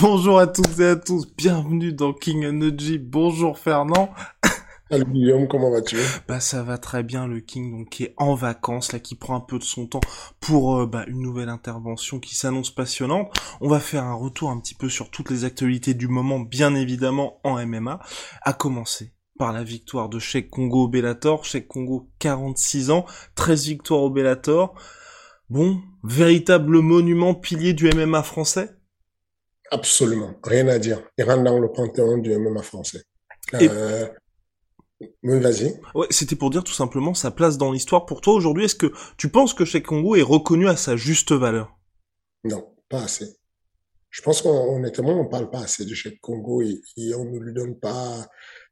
Bonjour à toutes et à tous, bienvenue dans King Energy. Bonjour Fernand. Salut Guillaume, comment vas-tu? Bah ça va très bien le King donc qui est en vacances là qui prend un peu de son temps pour euh, bah, une nouvelle intervention qui s'annonce passionnante. On va faire un retour un petit peu sur toutes les actualités du moment bien évidemment en MMA à commencer par la victoire de Sheikh Congo au Bellator, Sheikh Congo 46 ans, 13 victoires au Bellator. Bon, véritable monument pilier du MMA français? Absolument, rien à dire. Il rentre dans le panthéon du MMA français. Euh, oui, vas-y. Ouais, c'était pour dire tout simplement sa place dans l'histoire. Pour toi aujourd'hui, est-ce que tu penses que Cheikh Congo est reconnu à sa juste valeur? Non, pas assez. Je pense qu'honnêtement, on parle pas assez de Cheikh Congo et, on ne lui donne pas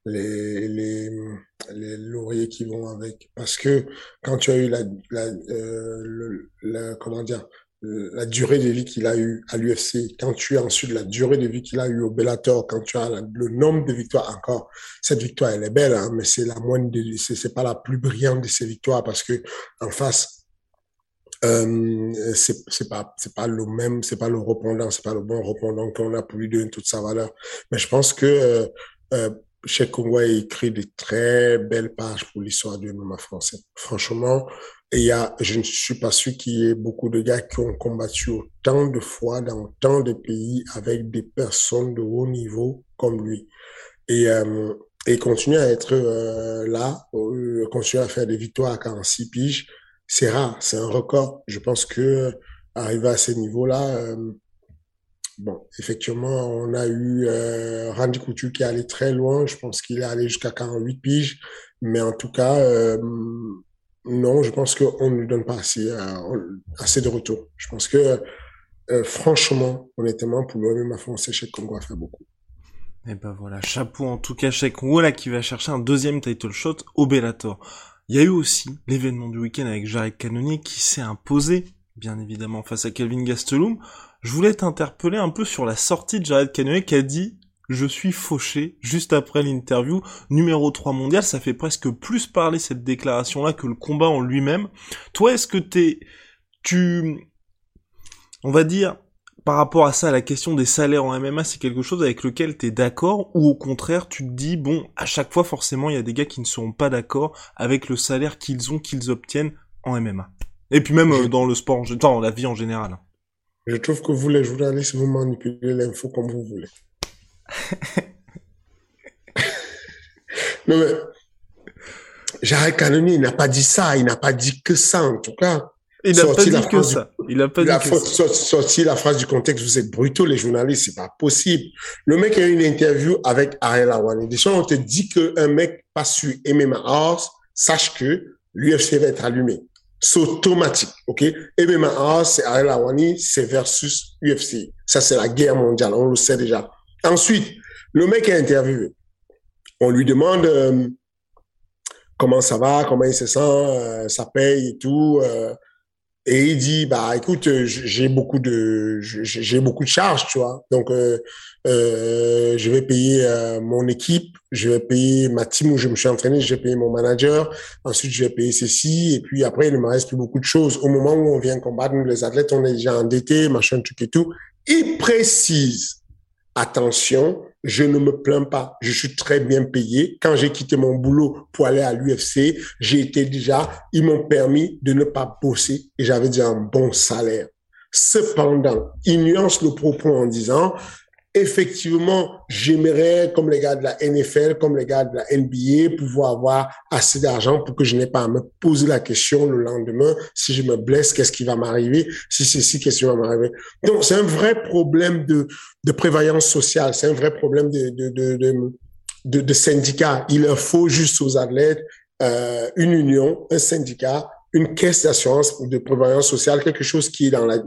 les, les, les lauriers qui vont avec. Parce que quand tu as eu la, la, euh, la comment dire, la durée de vie qu'il a eu à l'UFC, quand tu as ensuite la durée de vie qu'il a eu au Bellator, quand tu as le nombre de victoires encore, cette victoire elle est belle, hein, mais c'est la moindre, c'est pas la plus brillante de ses victoires parce que en face, euh, c'est pas c'est pas le même, c'est pas le répondant, c'est pas le bon répondant qu'on a pour lui donner toute sa valeur. Mais je pense que euh, euh Cheikh Congo a écrit de très belles pages pour l'histoire du MMA français. Franchement, et il y a, je ne suis pas sûr qu'il y ait beaucoup de gars qui ont combattu autant de fois dans autant de pays avec des personnes de haut niveau comme lui. Et, euh, et continuer à être euh, là, euh, continuer à faire des victoires à 46 piges, c'est rare, c'est un record. Je pense que arriver à ce niveau-là, euh, bon, effectivement, on a eu euh, Randy Couture qui est allé très loin. Je pense qu'il est allé jusqu'à 48 piges, mais en tout cas non, je pense qu'on ne lui donne pas assez, euh, assez de retour. Je pense que, euh, franchement, honnêtement, pour le MMA français, Cheikh Congo a fait beaucoup. Et ben voilà, chapeau en tout cas Cheikh Congo là qui va chercher un deuxième title shot au Bellator. Il y a eu aussi l'événement du week-end avec Jared Cannonier qui s'est imposé, bien évidemment, face à Kelvin Gastelum. Je voulais t'interpeller un peu sur la sortie de Jared Cannonier qui a dit je suis fauché juste après l'interview. Numéro 3 mondial, ça fait presque plus parler cette déclaration-là que le combat en lui-même. Toi, est-ce que t'es, tu, on va dire, par rapport à ça, la question des salaires en MMA, c'est quelque chose avec lequel t'es d'accord? Ou au contraire, tu te dis, bon, à chaque fois, forcément, il y a des gars qui ne seront pas d'accord avec le salaire qu'ils ont, qu'ils obtiennent en MMA. Et puis même euh, dans le sport, dans la vie en général. Je trouve que vous, les journalistes, vous manipulez l'info comme vous voulez. non, mais Jared Cannonier, il n'a pas dit ça, il n'a pas dit que ça, en tout cas. Il n'a pas dit que ça. Il a pas dit que ça. Sorti la phrase du contexte, vous êtes brutaux, les journalistes, c'est pas possible. Le mec a eu une interview avec Ariel Awani. Déjà, on te dit qu'un mec pas sur MMA Horse, sache que l'UFC va être allumé. C'est automatique, ok? MMA Horse, c'est Ariel Awani, c'est versus UFC. Ça, c'est la guerre mondiale, on le sait déjà. Ensuite, le mec est interviewé. On lui demande euh, comment ça va, comment il se sent, euh, ça paye et tout. Euh, et il dit bah écoute, j'ai beaucoup de j'ai beaucoup de charges, tu vois. Donc je vais payer mon équipe, je vais payer ma team où je me suis entraîné, je vais payer mon manager. Ensuite je vais payer ceci et puis après il ne me reste plus beaucoup de choses. Au moment où on vient combattre, nous les athlètes, on est déjà endettés, machin truc et tout. Il précise attention, je ne me plains pas, je suis très bien payé. Quand j'ai quitté mon boulot pour aller à l'UFC, j'ai été déjà, ils m'ont permis de ne pas bosser et j'avais déjà un bon salaire. Cependant, il nuance le propos en disant, effectivement, j'aimerais, comme les gars de la NFL, comme les gars de la NBA, pouvoir avoir assez d'argent pour que je n'ai pas à me poser la question le lendemain, si je me blesse, qu'est-ce qui va m'arriver? Si c'est si, qu'est-ce qui va m'arriver? Donc, c'est un vrai problème de, de prévoyance sociale. C'est un vrai problème de, de, de, syndicat. Il faut juste aux athlètes euh, une union, un syndicat, une caisse d'assurance de prévoyance sociale, quelque chose qui est dans la,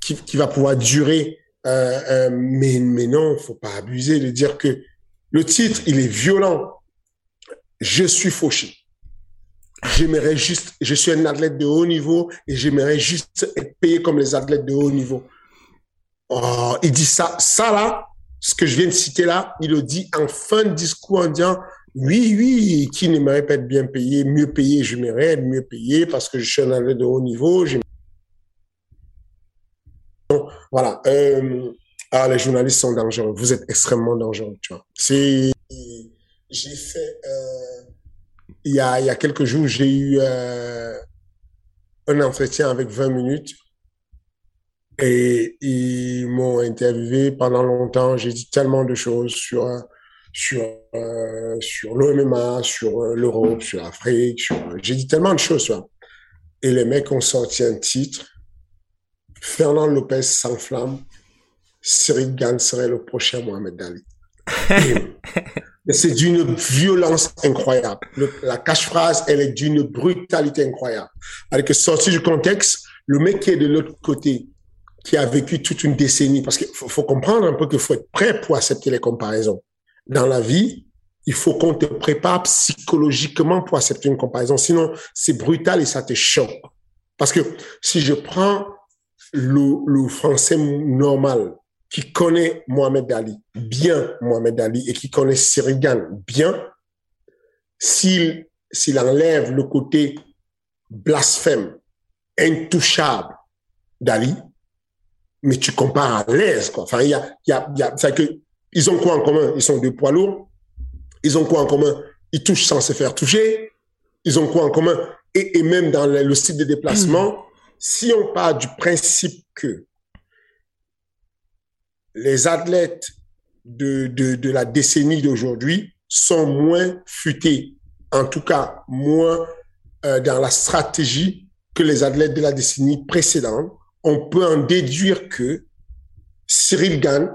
qui, qui va pouvoir durer euh, euh, mais, mais non, faut pas abuser de dire que le titre, il est violent. Je suis fauché. J'aimerais juste, je suis un athlète de haut niveau et j'aimerais juste être payé comme les athlètes de haut niveau. Oh, il dit ça, ça là, ce que je viens de citer là, il le dit en fin de discours en disant, oui, oui, qui n'aimerait pas être bien payé, mieux payé, j'aimerais être mieux payé parce que je suis un athlète de haut niveau, voilà. Euh, ah, les journalistes sont dangereux. Vous êtes extrêmement dangereux, tu vois. C'est, j'ai fait, euh, il y a, y a quelques jours, j'ai eu euh, un entretien avec 20 minutes et ils m'ont interviewé pendant longtemps. J'ai dit tellement de choses sur sur euh, sur l'OMMA, sur l'Europe, sur l'Afrique. J'ai dit tellement de choses. Tu vois. Et les mecs ont sorti un titre Fernand Lopez s'enflamme, Cyril Gann serait le prochain Mohamed Ali. c'est d'une violence incroyable. la cache-phrase, elle est d'une brutalité incroyable. Avec sorti du contexte, le mec qui est de l'autre côté, qui a vécu toute une décennie, parce qu'il faut, faut, comprendre un peu qu'il faut être prêt pour accepter les comparaisons. Dans la vie, il faut qu'on te prépare psychologiquement pour accepter une comparaison. Sinon, c'est brutal et ça te choque. Parce que si je prends le, Français normal qui connaît Mohamed Ali, bien Mohamed Ali, et qui connaît Sirigan bien, s'il s'il enlève le côté blasphème, intouchable d'Ali, mais tu compares à l'aise, quoi. Enfin, il y a, y a, y a, que, ils ont quoi en commun? Ils sont deux poids lourds. Ils ont quoi en commun? Ils touchent sans se faire toucher. Ils ont quoi en commun? Et, et même dans le, le site de déplacement, si on part du principe que les athlètes de, la décennie d'aujourd'hui sont moins futés, en tout cas moins euh, dans la stratégie que les athlètes de la décennie précédente, on peut en déduire que Cyril Gann,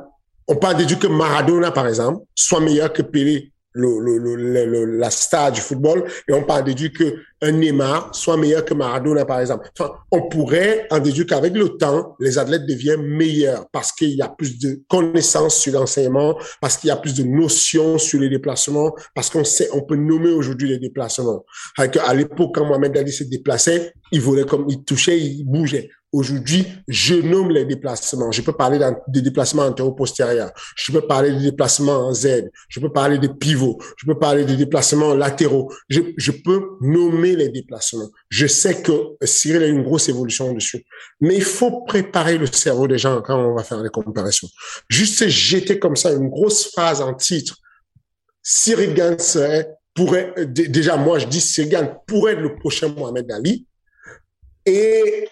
on peut en déduire que Maradona, par exemple, soit meilleur que Pelé le, le, le, la star du football et on peut en déduire que un Neymar soit meilleur que Maradona par exemple. Enfin, on pourrait en déduire qu'avec le temps, les athlètes deviennent meilleurs parce qu'il y a plus de connaissances sur l'enseignement, parce qu'il y a plus de notions sur les déplacements, parce qu'on sait, on peut nommer aujourd'hui les déplacements. À l'époque, quand Mohamed Ali se déplaçait, il volait comme il touchait, il bougeait. Aujourd'hui, je nomme les déplacements. Je peux parler des déplacements antéro-postérieurs. Je peux parler des déplacements en Z. Je peux parler des pivots. Je peux parler des déplacements latéraux. Je, peux nommer les déplacements. Je sais que Cyril a une grosse évolution dessus. Mais il faut préparer le cerveau des gens quand on va faire les comparaisons. Juste jeter comme ça une grosse phrase en titre. Cyril serait, pourrait, déjà, moi, je dis Cyril Gann pourrait être le prochain Mohamed Ali. Et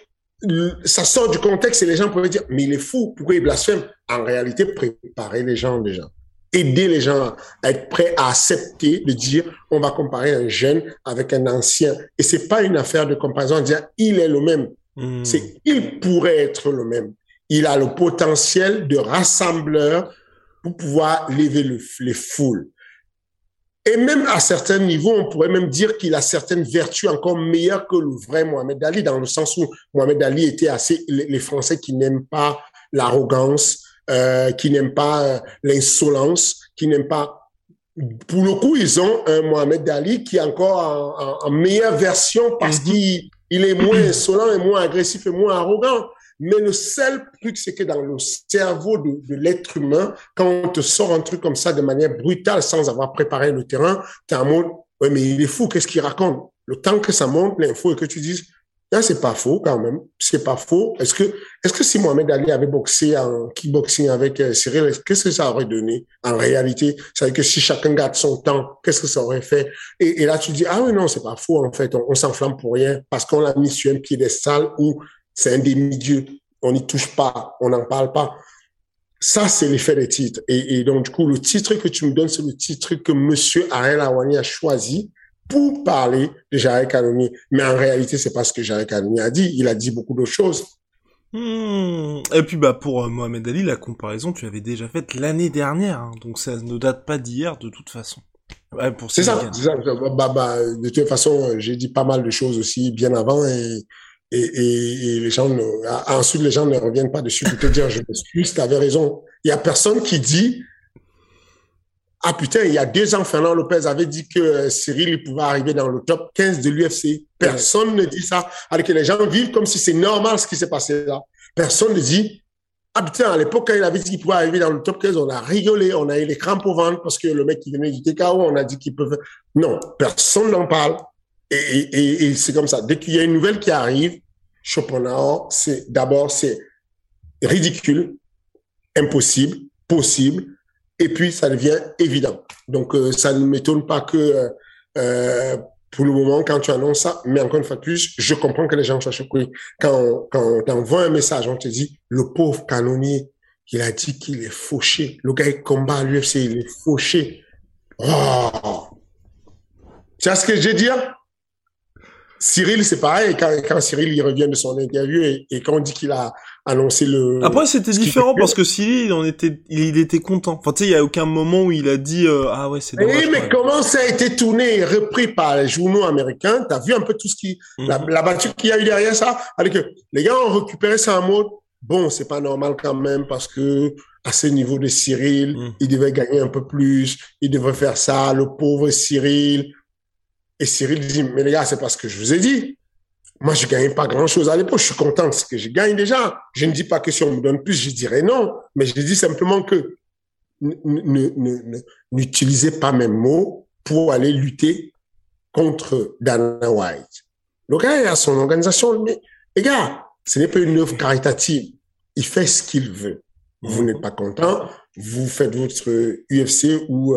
ça sort du contexte et les gens pourraient dire, mais il est fou, pourquoi il blasphème? En réalité, préparer les gens déjà. Aider les gens à être prêts à accepter de dire, on va comparer un jeune avec un ancien. Et c'est pas une affaire de comparaison, dire, il est le même. Hmm. C'est, il pourrait être le même. Il a le potentiel de rassembleur pour pouvoir lever les foules. Et même à certains niveaux, on pourrait même dire qu'il a certaines vertus encore meilleures que le vrai Mohamed Ali, dans le sens où Mohamed Ali était assez les Français qui n'aiment pas l'arrogance, euh, qui n'aiment pas euh, l'insolence, qui n'aiment pas. Pour le coup, ils ont un Mohamed Ali qui est encore en, meilleure version parce mm-hmm. qu'il est moins insolent et moins agressif et moins arrogant. Mais le seul truc, c'est que dans le cerveau de, de l'être humain, quand on te sort un truc comme ça de manière brutale sans avoir préparé le terrain, tu un monde, ouais, mais il est fou, qu'est-ce qu'il raconte? Le temps que ça monte l'info et que tu dises, là, c'est pas faux quand même. C'est pas faux. Est-ce que, est-ce que si Mohamed Ali avait boxé en kickboxing avec euh, Cyril, qu'est-ce que ça aurait donné? En réalité? Ça veut dire que si chacun garde son temps, qu'est-ce que ça aurait fait? Et, et là, tu dis, ah oui, non, c'est pas faux, en fait. On, on s'enflamme pour rien parce qu'on l'a mis sur un piédestal où c'est un demi-dieu. On n'y touche pas, on n'en parle pas. Ça, c'est l'effet des titres. Et, donc, du coup, le titre que tu me donnes, c'est le titre que Monsieur Ariel Awani a choisi pour parler de Jarek Kanoni. Mais en réalité, c'est pas ce que Jarek Kanoni a dit. Il a dit beaucoup d'autres choses. Hmm. Et puis bah pour euh, Mohamed Ali, la comparaison tu l'avais déjà faite l'année dernière, hein. donc ça ne date pas d'hier de toute façon. c'est ça, ça. Bah, bah, de toute façon, j'ai dit pas mal de choses aussi bien avant et et, les gens ne, ensuite les gens ne reviennent pas dessus pour te dire je m'excuse, tu avais raison. Il y a personne qui dit ah putain, il y a deux ans, Fernand Lopez avait dit que euh, Cyril il pouvait arriver dans le top 15 de l'UFC. Personne ne dit ça. Alors que les gens vivent comme si c'est normal ce qui s'est passé là. Personne ne dit ah putain, à l'époque, quand il avait dit qu'il pouvait arriver dans le top 15, on a rigolé, on a eu les crampes au ventre parce que le mec qui venait du TKO, on a dit qu'il pouvait. Non, personne n'en parle. Et, c'est comme ça. Dès qu'il y a une nouvelle qui arrive, Schopenhauer, c'est d'abord c'est ridicule, impossible, possible, et puis ça devient évident. Donc euh, ça ne m'étonne pas que euh, euh, pour le moment, quand tu annonces ça, mais encore une fois plus, je comprends que les gens soient choqués. Quand, quand on t'envoie un message, on te dit, le pauvre canonnier, il a dit qu'il est fauché. Le gars, il combat à l'UFC, il est fauché. Oh. Tu vois ce que je veux dire? Cyril, c'est pareil. Quand, quand, Cyril il revient de son interview et, et quand on dit qu'il a annoncé le. Après, c'était différent parce que Cyril, il en était, il, était content. Enfin, tu sais, il y a aucun moment où il a dit euh, ah ouais, c'est dommage. Oui, mais comment ça a été tourné et repris par les journaux américains? T'as vu un peu tout ce qui, la, mhm. la battue qu'il y a eu derrière ça? Avec que les gars ont récupéré ça en mode bon, c'est pas normal quand même parce que à ce niveau de Cyril, mhm. il devait gagner un peu plus, il devait faire ça, le pauvre Cyril. Et Cyril dit, mais les gars, c'est parce que je vous ai dit. Moi, je gagne pas grand chose à l'époque. Je suis content de ce que je gagne déjà. Je ne dis pas que si on me donne plus, je dirais non. Mais je dis simplement que n'utilisez pas mes mots pour aller lutter contre Dana White. Le gars a son organisation. Mais, les gars, ce n'est pas une œuvre caritative. Il fait ce qu'il veut. Vous n'êtes pas content, vous faites votre UFC ou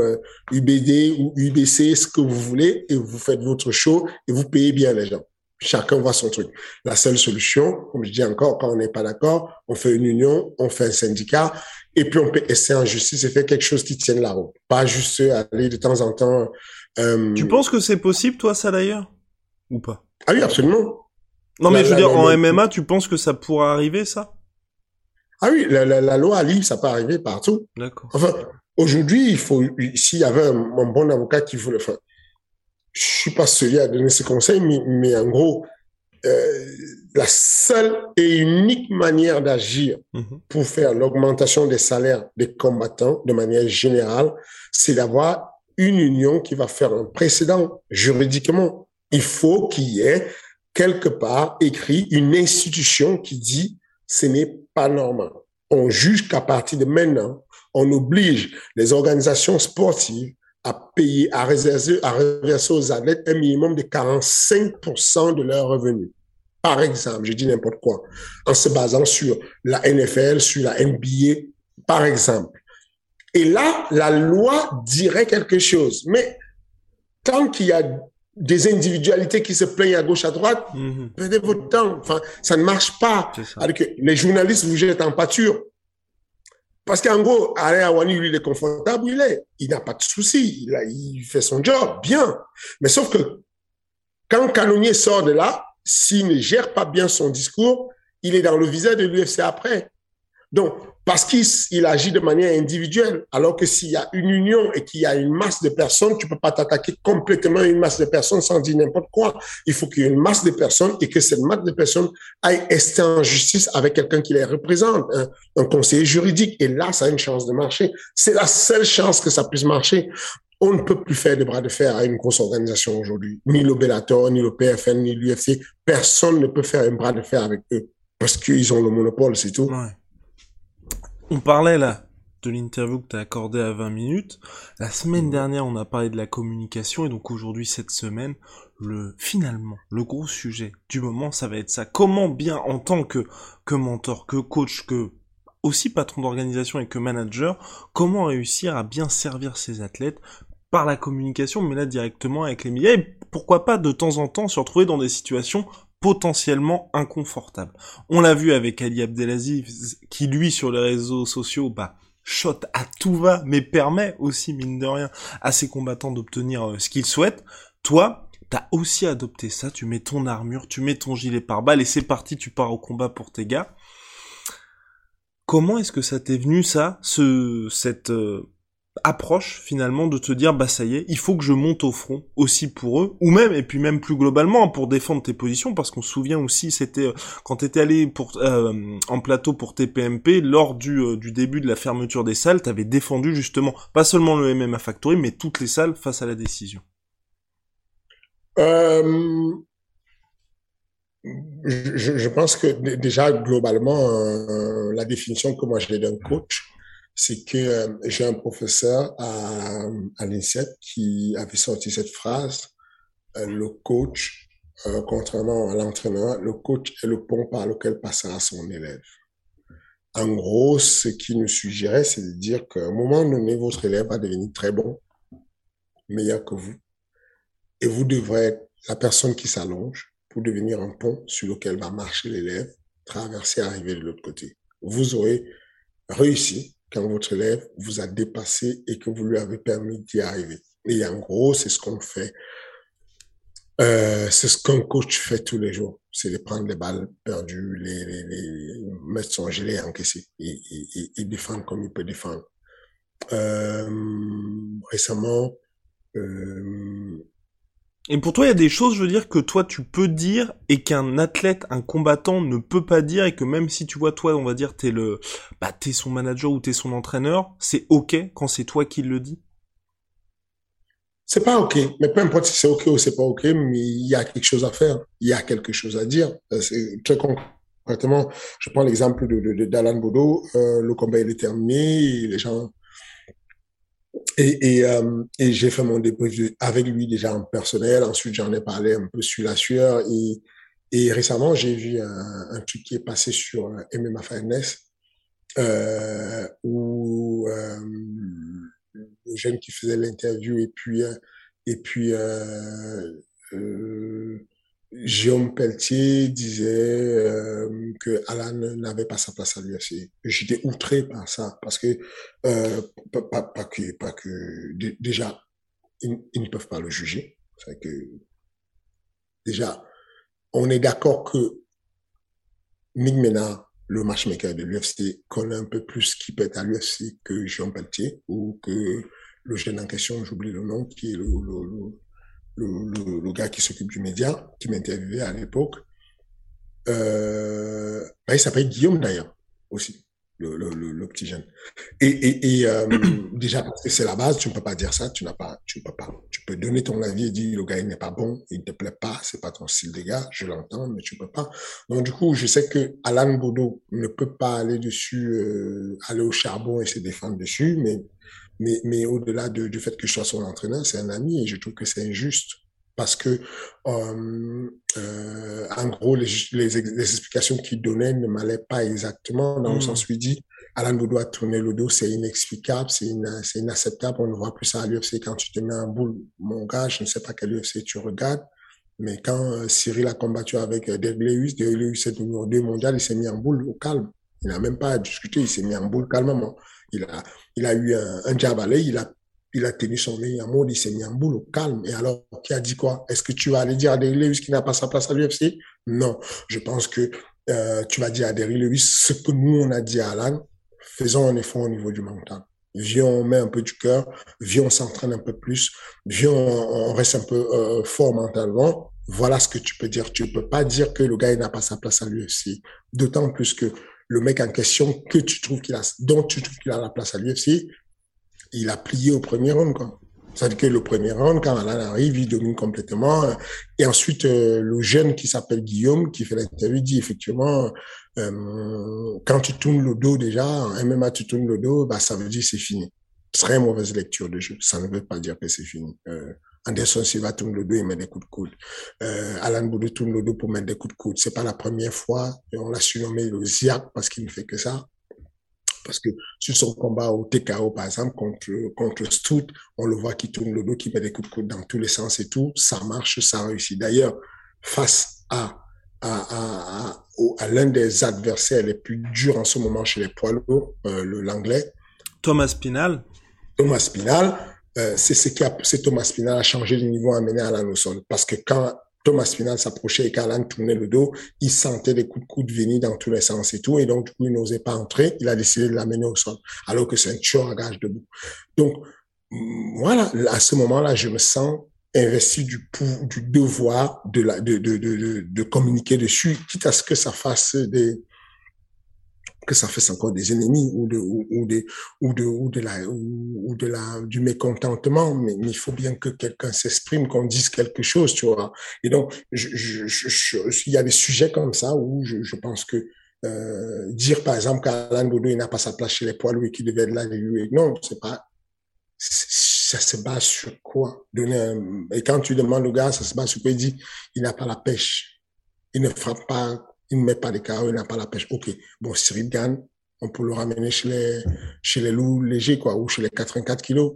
UBD euh, ou UBC, ce que vous voulez, et vous faites votre show et vous payez bien les gens. Chacun voit son truc. La seule solution, comme je dis encore, quand on n'est pas d'accord, on fait une union, on fait un syndicat, et puis on peut essayer en justice et faire quelque chose qui tienne la route. Pas juste aller de temps en temps. Euh... Tu penses que c'est possible, toi, ça d'ailleurs? Ou pas? Ah oui, absolument. Non, mais je veux dire, en MMA, tu penses que ça pourra arriver, ça? Ah oui, la, la, la loi Ali, ça peut arriver partout. D'accord. Enfin, aujourd'hui, il faut, s'il y avait un, bon avocat qui voulait, enfin, je suis pas celui à donner ses conseils, mais, mais en gros, euh, la seule et unique manière d'agir mhm. pour faire l'augmentation des salaires des combattants de manière générale, c'est d'avoir une union qui va faire un précédent juridiquement. Il faut qu'il y ait quelque part écrit une institution qui dit ce n'est pas normal. On juge qu'à partir de maintenant, on oblige les organisations sportives à payer, à réserver, à reverser aux athlètes un minimum de 45% de leurs revenus. Par exemple, je dis n'importe quoi, en se basant sur la NFL, sur la NBA, par exemple. Et là, la loi dirait quelque chose. Mais tant qu'il y a des individualités qui se plaignent à gauche, à droite, mhm. perdez votre temps. Enfin, ça ne marche pas. que les journalistes vous jettent en pâture. Parce qu'en gros, Alain Awani, lui, il est confortable, il est. Il n'a pas de souci. Il, il fait son job, bien. Mais sauf que quand Canonier sort de là, s'il ne gère pas bien son discours, il est dans le visage de l'UFC après. Donc, parce qu'il agit de manière individuelle. Alors que s'il y a une union et qu'il y a une masse de personnes, tu peux pas t'attaquer complètement à une masse de personnes sans dire n'importe quoi. Il faut qu'il y ait une masse de personnes et que cette masse de personnes aille rester en justice avec quelqu'un qui les représente, un, conseiller juridique. Et là, ça a une chance de marcher. C'est la seule chance que ça puisse marcher. On ne peut plus faire de bras de fer à une grosse organisation aujourd'hui. Ni le ni le PFN, ni l'UFC. Personne ne peut faire un bras de fer avec eux parce qu'ils ont le monopole, c'est tout. On parlait là de l'interview que tu as accordée à 20 minutes. La semaine mmh. dernière, on a parlé de la communication et donc aujourd'hui, cette semaine, le finalement, le gros sujet du moment, ça va être ça. Comment bien, en tant que, que mentor, que coach, que aussi patron d'organisation et que manager, comment réussir à bien servir ses athlètes par la communication, mais là directement avec les médias, et pourquoi pas de temps en temps se retrouver dans des situations potentiellement inconfortable. On l'a vu avec Ali Abdelaziz, qui lui, sur les réseaux sociaux, bah, shot à tout va, mais permet aussi, mine de rien, à ses combattants d'obtenir euh, ce qu'ils souhaitent. Toi, t'as aussi adopté ça, tu mets ton armure, tu mets ton gilet pare-balles, et c'est parti, tu pars au combat pour tes gars. Comment est-ce que ça t'est venu, ça, ce, cette, euh, approche finalement de te dire bah ça y est, il faut que je monte au front aussi pour eux ou même et puis même plus globalement pour défendre tes positions parce qu'on se souvient aussi c'était euh, quand t'étais allé pour euh, en plateau pour TPMP lors du euh, du début de la fermeture des salles, t'avais défendu justement pas seulement le MMA Factory mais toutes les salles face à la décision. Je, je, pense que déjà globalement la définition que moi j'ai d'un coach c'est que euh, j'ai un professeur à, à l'INSEP qui avait sorti cette phrase, euh, le coach, euh, contrairement à l'entraîneur, le coach est le pont par lequel passera son élève. En gros, ce qui nous suggérait, c'est de dire qu'à un moment donné, votre élève va devenir très bon, meilleur que vous. Et vous devrez être la personne qui s'allonge pour devenir un pont sur lequel va marcher l'élève, traverser, arriver de l'autre côté. Vous aurez réussi quand votre élève vous a dépassé et que vous lui avez permis d'y arriver. Et en gros, c'est ce qu'on fait. Euh, c'est ce qu'un coach fait tous les jours. C'est de prendre les balles perdues, les, mettre son gilet et encaisser et, et, et, défendre comme il peut défendre. Euh, récemment, euh, et pour toi, il y a des choses, je veux dire, que toi tu peux dire et qu'un athlète, un combattant ne peut pas dire et que même si tu vois toi, on va dire, t'es le, bah t'es son manager ou t'es son entraîneur, c'est ok quand c'est toi qui le dis? C'est pas ok, mais peu importe si c'est ok ou c'est pas ok, mais il y a quelque chose à faire, il y a quelque chose à dire. Euh, c'est très concrètement, je prends l'exemple de d'Alan Bodo, euh, le combat il est terminé, les gens et, et, euh, et j'ai fait mon débrief avec lui déjà en personnel. Ensuite, j'en ai parlé un peu sur la sueur. Et, et récemment, j'ai vu un, un, truc qui est passé sur euh, MMA Fairness, euh, où euh, le jeune qui faisait l'interview et puis euh, et puis euh, euh, Jérôme Pelletier disait euh, que Alan n'avait pas sa place à l'UFC. J'étais outré par ça parce que euh, pas, que déjà ils, ils, ne peuvent pas le juger. C'est que déjà on est d'accord que Nick Ménard, le matchmaker de l'UFC, connaît un peu plus qui peut être à l'UFC que Jérôme Pelletier ou que le jeune en question, j'oublie le nom, qui est le, le, le le, le, le gars qui s'occupe du média, qui m'interviewait à l'époque, euh, bah, il s'appelle Guillaume d'ailleurs, aussi, le, le, petit jeune. Et, et, et euh, déjà, parce que c'est la base, tu ne peux pas dire ça, tu n'as pas, tu peux pas. Tu peux donner ton avis et dire le gars il n'est pas bon, il ne te plaît pas, c'est pas ton style de gars, je l'entends, mais tu peux pas. Donc du coup, je sais que Alan Bodo ne peut pas aller dessus, euh, aller au charbon et se défendre dessus, mais mais, mais au-delà de, du fait que je sois son entraîneur, c'est un ami et je trouve que c'est injuste parce que, euh, euh, en gros, les, les, les explications qu'il donnait ne m'allaient pas exactement dans mmh. le sens où il dit Alain Boudou a tourné le dos, c'est inexplicable, c'est inacceptable, on ne voit plus ça à l'UFC quand tu te mets en boule. Mon gars, je ne sais pas quel UFC tu regardes, mais quand euh, Cyril a combattu avec Derek Lewis est numéro 2 mondial, il s'est mis en boule au calme. Il n'a même pas à discuter, il s'est mis en boule calmement. Il a, il a eu un, un à l'œil, il a, il a tenu son œil en mode, il s'est mis en boule au calme. Et alors, qui a dit quoi? Est-ce que tu vas aller dire à Derry Lewis qu'il n'a pas sa place à l'UFC Non. Je pense que euh, tu vas dire à Derry Lewis ce que nous, on a dit à Alan. Faisons un effort au niveau du mental. Viens, on met un peu du cœur. Viens, on s'entraîne un peu plus. Viens, on, reste un peu euh, fort mentalement. Voilà ce que tu peux dire. Tu peux pas dire que le gars, n'a pas sa place à l'UFC. D'autant plus que le mec en question que tu trouves qu'il a, dont tu trouves qu'il a la place à l'UFC, il a plié au premier round. C'est-à-dire que le premier round, quand Alan arrive, il domine complètement. Et ensuite, euh, le jeune qui s'appelle Guillaume, qui fait l'interview, dit effectivement, euh, quand tu tournes le dos déjà, en MMA, tu tournes le dos, bah, ça veut dire c'est fini. Très mauvaise lecture de jeu. Ça ne veut pas dire que c'est fini. Euh, Anderson Silva tourne le dos et met des coups de coude. Euh, Alan Boudou tourne le dos pour mettre des coups de coude. C'est pas la première fois. On l'a surnommé le Ziak parce qu'il ne fait que ça. Parce que sur son combat au TKO, par exemple, contre, contre Stout, on le voit qui tourne le dos, qui met des coups de coude dans tous les sens et tout. Ça marche, ça réussit. D'ailleurs, face à à, à, à, l'un des adversaires les plus durs en ce moment chez les poids lourds, euh, l'anglais. Thomas Spinal. Thomas Spinal, euh, c'est ce qui a poussé Thomas Spinal à changer de niveau, à amener Alan au sol. Parce que quand Thomas Spinal s'approchait et qu'Alan tournait le dos, il sentait des coups de coude venir dans tous les sens et tout. Et donc, du coup, il n'osait pas entrer. Il a décidé de l'amener au sol. Alors que c'est un tueur à gage debout. Donc, voilà, à ce moment-là, je me sens investi du, du devoir de, la, de, de, de, de communiquer dessus, quitte à ce que ça fasse des, que ça fasse encore des ennemis ou de ou, de ou de ou de la ou, de la du mécontentement mais, il faut bien que quelqu'un s'exprime qu'on dise quelque chose tu vois. Et donc je, je, je, il y a des sujets comme ça où je, je pense que euh, dire par exemple qu'Alain Boudou il n'a pas sa place chez les poids et qu'il devait être là non c'est pas ça se base sur quoi? Donner un... et quand tu demandes au gars ça se base sur quoi? Il dit il n'a pas la pêche. Il ne frappe pas il ne met pas de carreaux, il n'a pas la pêche. Ok, bon, Cyril gagne, on peut le ramener chez les, chez les loups légers, quoi, ou chez les 84 kilos.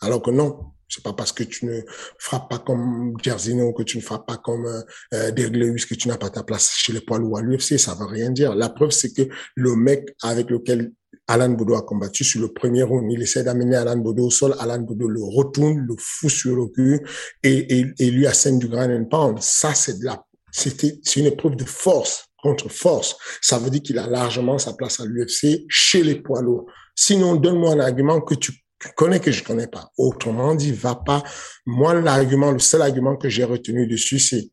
Alors que non, c'est pas parce que tu ne frappes pas comme Jerzino, que tu ne frappes pas comme euh, euh Derek Lewis, que tu n'as pas ta place chez les poids lourds à l'UFC, ça veut rien dire. La preuve, c'est que le mec avec lequel Alan Bodo a combattu sur le premier round, il essaie d'amener Alan Bodo au sol, Alan Bodo le retourne, le fout sur le cul et, et, et lui assène du grand and pound. Ça, c'est de la c'était, c'est une épreuve de force contre force. Ça veut dire qu'il a largement sa place à l'UFC chez les poids lourds. Sinon, donne-moi un argument que tu connais que je connais pas. Autrement dit, va pas. Moi, l'argument, le seul argument que j'ai retenu dessus, c'est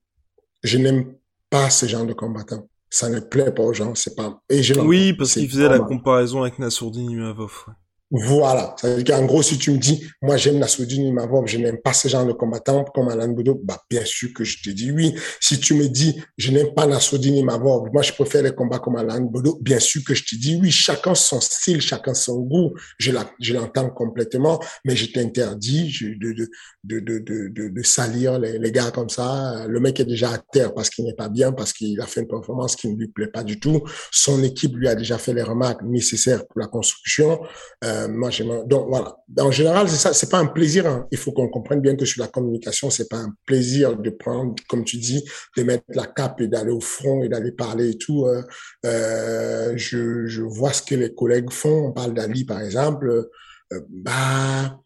je n'aime pas ce genre de combattant. Ça ne plaît pas aux gens, c'est pas. Et je oui, parce qu'il faisait la comparaison avec Nassourdine Imavov. Ouais. Voilà. Ça veut dire qu'en gros, si tu me dis, moi, j'aime Nassoudine Imavov, je n'aime pas ce genre de combattant comme Alan Boudou, bah, bien sûr que je te dis oui. Si tu me dis, je n'aime pas Nassoudine Imavov, moi, je préfère les combats comme Alan Boudou, bien sûr que je te dis oui. Chacun son style, chacun son goût. Je l'entends complètement, mais je t'interdis de, de, de, de, de, salir les, les gars comme ça. Le mec est déjà à terre parce qu'il n'est pas bien, parce qu'il a fait une performance qui ne lui plaît pas du tout. Son équipe lui a déjà fait les remarques nécessaires pour la construction. Euh, euh, donc voilà. En général, c'est ça. C'est pas un plaisir. Hein. Il faut qu'on comprenne bien que sur la communication, c'est pas un plaisir de prendre, comme tu dis, de mettre la cape et d'aller au front et d'aller parler et tout. Euh, euh, je, je vois ce que les collègues font. On parle d'Ali, par exemple. Euh, bah,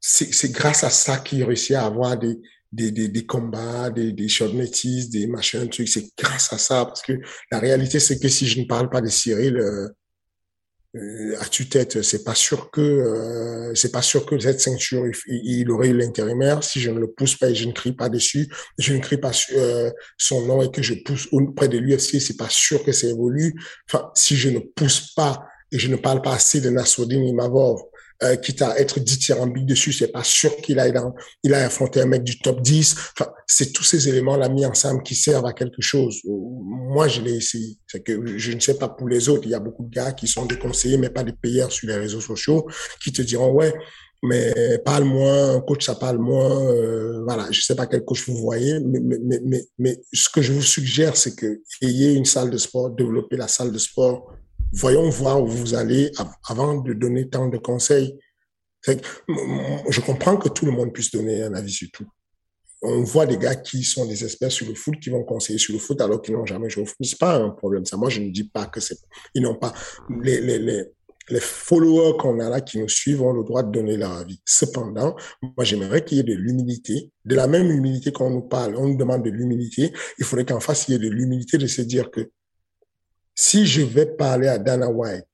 c'est grâce à ça qu'il réussit à avoir des, des, des, des, combats, des, des short des machins, trucs. C'est grâce à ça, parce que la réalité, c'est que si je ne parle pas de Cyril, euh, à tue-tête, c'est pas sûr que euh, c'est pas sûr que cette ceinture il, aurait eu l'intérimaire si je ne le pousse pas et je ne crie pas dessus, je ne crie pas euh, son nom et que je pousse auprès de l'UFC, c'est pas sûr que ça évolue. Enfin, si je ne pousse pas et je ne parle pas assez de Nassoudine Imavov euh, quitte à être dithyrambique dessus, c'est pas sûr qu'il a, il a affronté un mec du top 10. Enfin, c'est tous ces éléments-là mis ensemble qui servent à quelque chose. Moi, je l'ai essayé. C'est que je ne sais pas pour les autres. Il y a beaucoup de gars qui sont des conseillers, mais pas des payeurs sur les réseaux sociaux, qui te diront, ouais, mais parle moins, coach ça parle moins, euh, voilà, je sais pas quel coach vous voyez, mais, mais, mais, mais, ce que je vous suggère, c'est que ayez une salle de sport, développez la salle de sport, voyons voir où vous allez avant de donner tant de conseils. Je comprends que tout le monde puisse donner un avis sur tout. On voit des gars qui sont des experts sur le foot, qui vont conseiller sur le foot alors qu'ils n'ont jamais joué au foot. C'est pas un problème. Ça, moi, je ne dis pas que c'est, ils n'ont pas, les, followers qu'on a là qui nous suivent ont le droit de donner leur avis. Cependant, moi, j'aimerais qu'il y ait de l'humilité. De la même humilité qu'on nous parle, on nous demande de l'humilité. Il faudrait qu'en face, il y ait de l'humilité de se dire que si je vais parler à Dana White,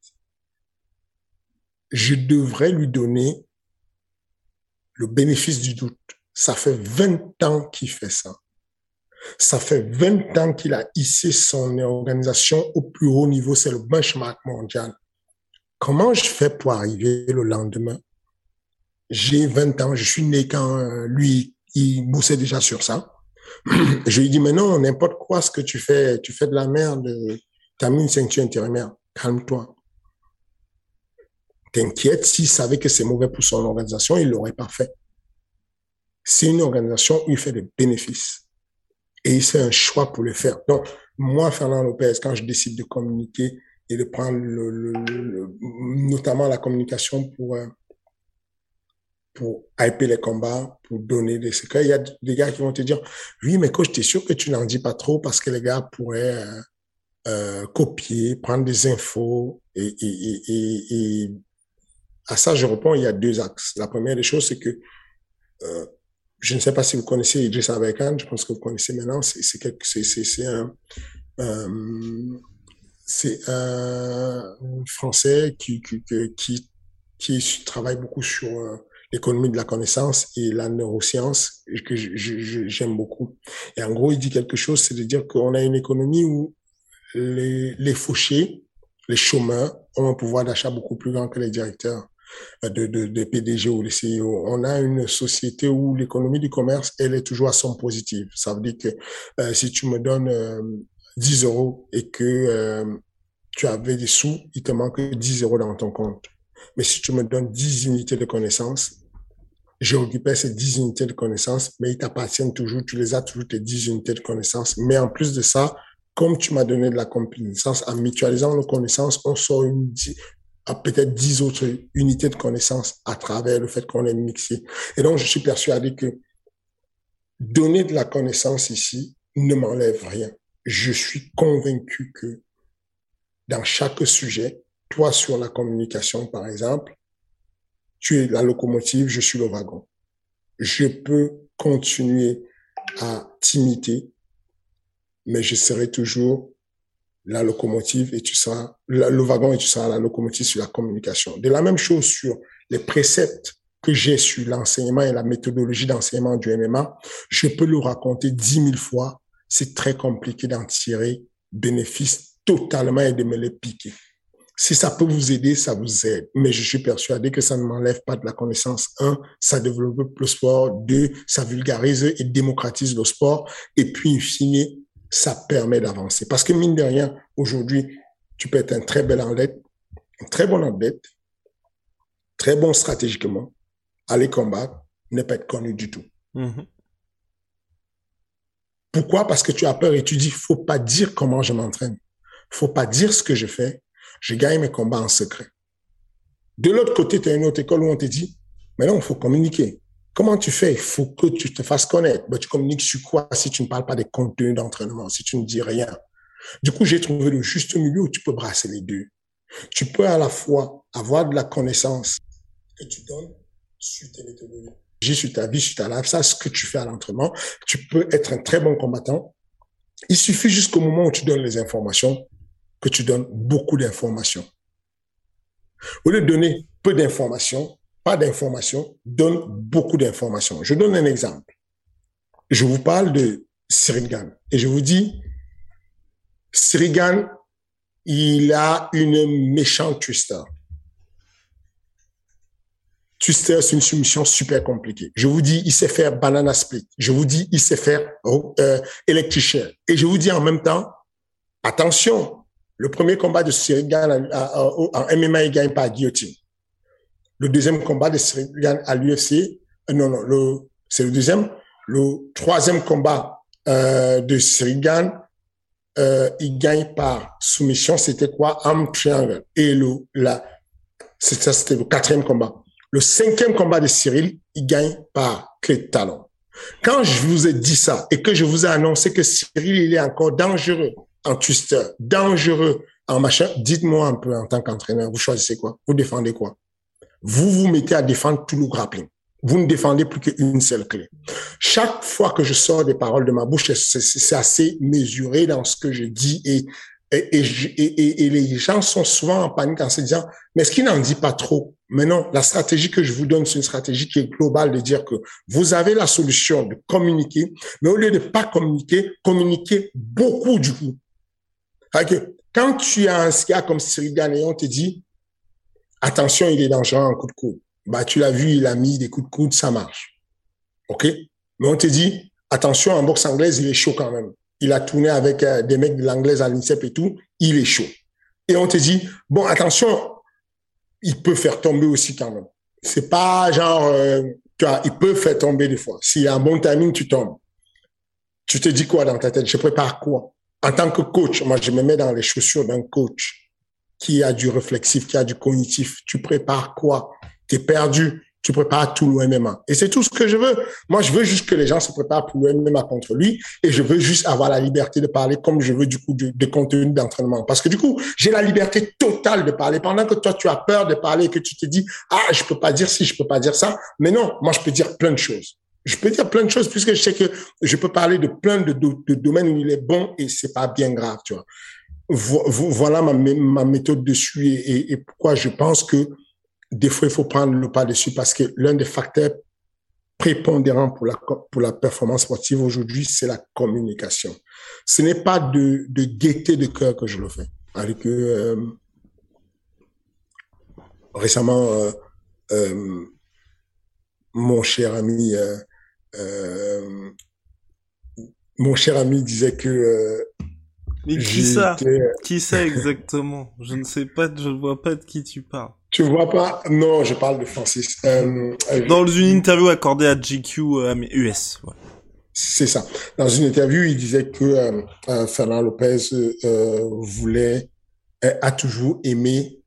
je devrais lui donner le bénéfice du doute. Ça fait 20 ans qu'il fait ça. Ça fait 20 ans qu'il a hissé son organisation au plus haut niveau, c'est le benchmark mondial. Comment je fais pour arriver le lendemain? J'ai 20 ans, je suis né quand euh, lui, il bossait déjà sur ça. Je lui dis, mais non, n'importe quoi ce que tu fais, tu fais de la merde, Mis une ceinture intérimaire. Calme-toi. T'inquiète, s'il savait que c'est mauvais pour son organisation, il l'aurait pas fait. C'est une organisation où il fait des bénéfices. Et il fait un choix pour le faire. Donc, moi, Fernand Lopez, quand je décide de communiquer et de prendre le, notamment la communication pour, euh, pour hyper les combats, pour donner des secrets. Il y a des gars qui vont te dire, oui, mais coach, t'es sûr que tu n'en dis pas trop parce que les gars pourraient euh, copier, prendre des infos. Et, et, et, et, à ça, je réponds, il y a deux axes. La première des choses, c'est que euh, je ne sais pas si vous connaissez Idriss Abekan, je pense que vous connaissez maintenant, c'est un, euh, un Français qui, qui, qui, qui travaille beaucoup sur euh, l'économie de la connaissance et la neuroscience, que j'aime beaucoup. Et en gros, il dit quelque chose, c'est de dire qu'on a une économie où les, les fauchés, les chômeurs ont un pouvoir d'achat beaucoup plus grand que les directeurs de, de, de PDG ou les CEO. On a une société où l'économie du commerce, elle est toujours à son positif. Ça veut dire que euh, si tu me donnes 10 euh, euros et que euh, tu avais des sous, il te manque 10 euros dans ton compte. Mais si tu me donnes 10 unités de connaissances, j'ai occupé ces 10 unités de connaissances, mais ils t'appartiennent toujours, tu les as toujours tes 10 unités de connaissances. Mais en plus de ça, comme tu m'as donné de la connaissance, en mutualisant nos connaissances, on sort peut-être 10 autres unités de connaissances à travers le fait qu'on est mixé. Et donc, je suis persuadé que donner de la connaissance ici ne m'enlève rien. Je suis convaincu que dans chaque sujet, toi sur la communication, par exemple, tu es la locomotive, je suis le wagon. Je peux continuer à t'imiter, mais je serai toujours la locomotive et tu seras le wagon et tu seras la locomotive sur la communication. De la même chose sur les préceptes que j'ai sur l'enseignement et la méthodologie d'enseignement du MMA, je peux le raconter dix mille fois. C'est très compliqué d'en tirer bénéfice totalement et de me les piquer. Si ça peut vous aider, ça vous aide. Mais je suis persuadé que ça ne m'enlève pas de la connaissance. Un, ça développe le sport. Deux, ça vulgarise et démocratise le sport. Et puis, in fine, ça permet d'avancer. Parce que mine de rien, aujourd'hui, tu peux être un très bel athlète, un très bon athlète, très bon stratégiquement, aller combattre, ne pas être connu du tout. Mm-hmm. Pourquoi? Parce que tu as peur et tu dis, faut pas dire comment je m'entraîne. Faut pas dire ce que je fais je gagne mes combats en secret. De l'autre côté, tu as une autre école où on te dit, mais non, il faut communiquer. Comment tu fais? Il faut que tu te fasses connaître. Mais tu communiques sur quoi si tu ne parles pas des contenus d'entraînement, si tu ne dis rien? Du coup, j'ai trouvé le juste milieu où tu peux brasser les deux. Tu peux à la fois avoir de la connaissance que tu donnes sur tes méthodologies, sur ta vie, sur ta life, ça, ce que tu fais à l'entraînement. Tu peux être un très bon combattant. Il suffit jusqu'au moment où tu donnes les informations que tu donnes beaucoup d'informations. Au lieu de donner peu d'informations, pas d'informations, donne beaucoup d'informations. Je donne un exemple. Je vous parle de Sirigan et je vous dis, Sirigan, il a une méchante twister. Twister, c'est une soumission super compliquée. Je vous dis, il sait faire banana split. Je vous dis, il sait faire euh, electric Et je vous dis en même temps, attention, le premier combat de Cyril Gann en MMA, il gagne par guillotine. Le deuxième combat de Cyril Gann à l'UFC, euh, non, non, le, c'est le deuxième. Le troisième combat euh, de Cyril euh, il gagne par soumission. C'était quoi? Arm triangle. Et le, la, ça, c'était le quatrième combat. Le cinquième combat de Cyril, il gagne par clé de talon. Quand je vous ai dit ça et que je vous ai annoncé que Cyril, il est encore dangereux, en twister, dangereux en machin, dites-moi un peu en tant qu'entraîneur, vous choisissez quoi? Vous défendez quoi? Vous vous mettez à défendre tout le grappling. Vous ne défendez plus qu'une seule clé. Chaque fois que je sors des paroles de ma bouche, c'est assez mesuré dans ce que je dis et et, et, et, les gens sont souvent en panique en se disant, mais est-ce qu'il n'en dit pas trop? Mais non, la stratégie que je vous donne, c'est une stratégie qui est globale de dire que vous avez la solution de communiquer, mais au lieu de pas communiquer, communiquer beaucoup du coup. Quand tu as un skieur comme Cyril et on te dit, attention, il est dangereux en coup de coude. Bah, tu l'as vu, il a mis des coups de coude, ça marche. OK? Mais on te dit, attention, en boxe anglaise, il est chaud quand même. Il a tourné avec euh, des mecs de l'anglaise à l'INSEP et tout. Il est chaud. Et on te dit, bon, attention, il peut faire tomber aussi quand même. C'est pas genre, euh, tu vois, il peut faire tomber des fois. S'il a un bon timing, tu tombes. Tu te dis quoi dans ta tête? Je prépare quoi? en tant que coach, moi, je me mets dans les chaussures d'un coach qui a du réflexif, qui a du cognitif. Tu prépares quoi? Tu es perdu. tu prépares tout le MMA. Et c'est tout ce que je veux. Moi, je veux juste que les gens se préparent pour le MMA contre lui et je veux juste avoir la liberté de parler comme je veux du coup de, contenu d'entraînement. Parce que du coup, j'ai la liberté totale de parler. Pendant que toi, tu as peur de parler et que tu te dis, ah, je peux pas dire ci, je peux pas dire ça. Mais non, moi, je peux dire plein de choses. Je peux dire plein de choses puisque je sais que je peux parler de plein de, de, domaines où il est bon et c'est pas bien grave, tu vois. Voilà ma, ma méthode dessus et, et pourquoi je pense que des fois, il faut prendre le pas dessus parce que l'un des facteurs prépondérants pour la, pour la performance sportive aujourd'hui, c'est la communication. Ce n'est pas de, de gaieté de cœur que je le fais. Avec euh, récemment, euh, euh, mon cher ami, euh, mon cher ami disait que mais qui ça Qui ça exactement? Je ne sais pas, je ne vois pas de qui tu parles. Tu vois pas? Non, je parle de Francis. Euh, euh Dans une interview accordée à GQ euh, US. Ouais. C'est ça. Dans une interview, il disait que euh, euh Fernand Lopez voulait, a toujours aimé,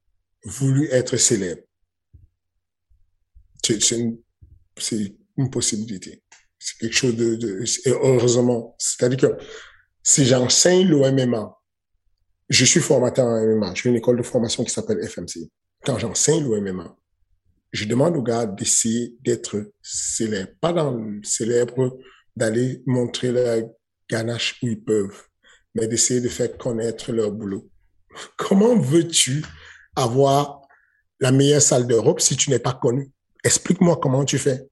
voulu être célèbre. C'est une, une, possibilité. C'est quelque chose de, de heureusement. C'est-à-dire que si j'enseigne le MMA, je suis formateur en MMA, j'ai une école de formation qui s'appelle FMC. Quand j'enseigne le MMA, je demande aux gars d'essayer d'être célèbres. Pas dans le célèbre d'aller montrer leur ganache où ils peuvent, mais d'essayer de faire connaître leur boulot. Comment veux-tu avoir la meilleure salle d'Europe si tu n'es pas connu? Explique-moi comment tu fais.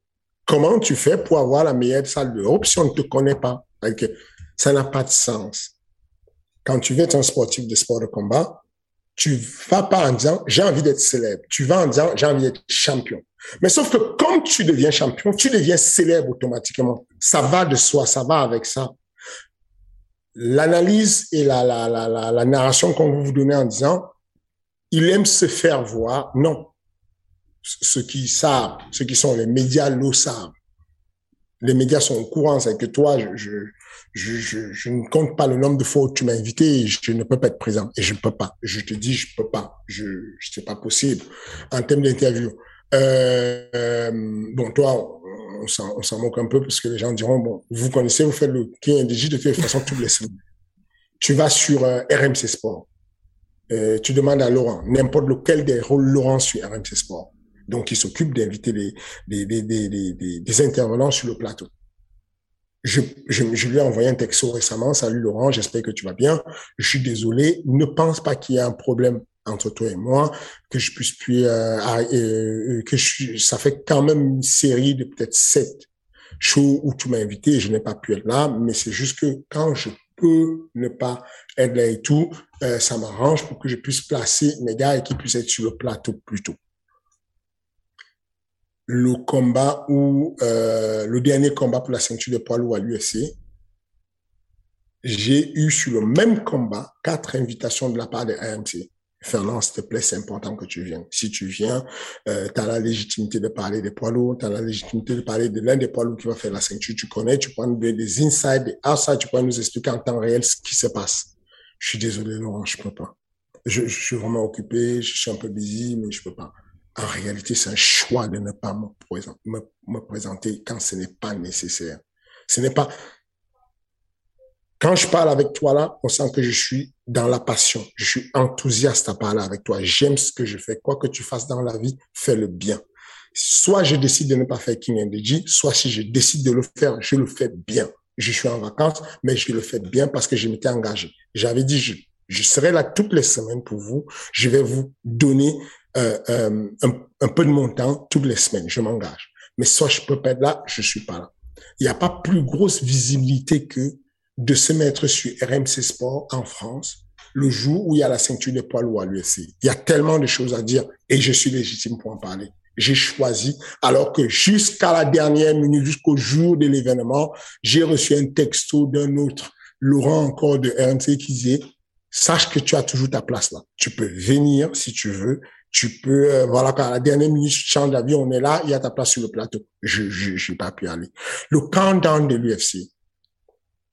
Comment tu fais pour avoir la meilleure salle d'Europe si on ne te connaît pas? Ça n'a pas de sens. Quand tu veux être un sportif de sport de combat, tu vas pas en disant j'ai envie d'être célèbre. Tu vas en disant j'ai envie d'être champion. Mais sauf que quand tu deviens champion, tu deviens célèbre automatiquement. Ça va de soi, ça va avec ça. L'analyse et la, la, la, la, narration qu'on vous donner en disant il aime se faire voir. Non. Ceux qui savent, ceux qui sont les médias le savent. Les médias sont au courant, c'est que toi, je, je, je, ne compte pas le nombre de fois où tu m'as invité et je ne peux pas être présent. Et je ne peux pas. Je te dis, je peux pas. Je, c'est pas possible. En termes d'interview. Euh, bon, toi, on s'en moque un peu parce que les gens diront, bon, vous connaissez, vous faites le KNDJ de toute façon toutes les semaines. Tu vas sur euh, RMC Sport. Euh, tu demandes à Laurent, n'importe lequel des rôles Laurent sur RMC Sport. Donc, il s'occupe d'inviter les, les, les, les, des intervenants sur le plateau je, je, je, lui ai envoyé un texto récemment. Salut Laurent, j'espère que tu vas bien. Je suis désolé. Ne pense pas qu'il y a un problème entre toi et moi, que je puisse plus, euh, euh, que je, ça fait quand même une série de peut-être sept shows où tu m'as invité et je n'ai pas pu être là, mais c'est juste que quand je peux ne pas être là et tout, euh, ça m'arrange pour que je puisse placer mes gars et qu'ils puissent être sur le plateau plus tôt le combat ou euh, le dernier combat pour la ceinture de poids lourd à l'UFC, j'ai eu sur le même combat quatre invitations de la part de AMC. Fernand, s'il te plaît, c'est important que tu viennes. Si tu viens, euh, tu as la légitimité de parler des poids lourds, tu as la légitimité de parler de l'un des poids lourds qui va faire la ceinture. Tu connais, tu nous donner des insides, des outside, tu peux nous expliquer en temps réel ce qui se passe. Je suis désolé, Laurent, je peux pas. Je, je suis vraiment occupé, je suis un peu busy, mais je peux pas en réalité, c'est un choix de ne pas me, présenter quand ce n'est pas nécessaire. Ce n'est pas... Quand je parle avec toi là, on sent que je suis dans la passion. Je suis enthousiaste à parler avec toi. J'aime ce que je fais. Quoi que tu fasses dans la vie, fais le bien. Soit je décide de ne pas faire King NDG, soit si je décide de le faire, je le fais bien. Je suis en vacances, mais je le fais bien parce que je m'étais engagé. J'avais dit, je serai là toutes les semaines pour vous. Je vais vous donner euh, euh, un, peu de mon temps toutes les semaines. Je m'engage. Mais soit je peux pas être là, je suis pas là. Il n'y a pas plus grosse visibilité que de se mettre sur RMC Sport en France le jour où il y a la ceinture de poids lourds à l'UFC. Il y a tellement de choses à dire et je suis légitime pour en parler. J'ai choisi, alors que jusqu'à la dernière minute, jusqu'au jour de l'événement, j'ai reçu un texto d'un autre, Laurent encore de RMC, qui disait, sache que tu as toujours ta place là. Tu peux venir si tu veux, tu peux, euh, voilà, quand à la dernière minute, tu changes d'avis, on est là, il y a ta place sur le plateau. Je, je, je pas pu aller. Le countdown de l'UFC,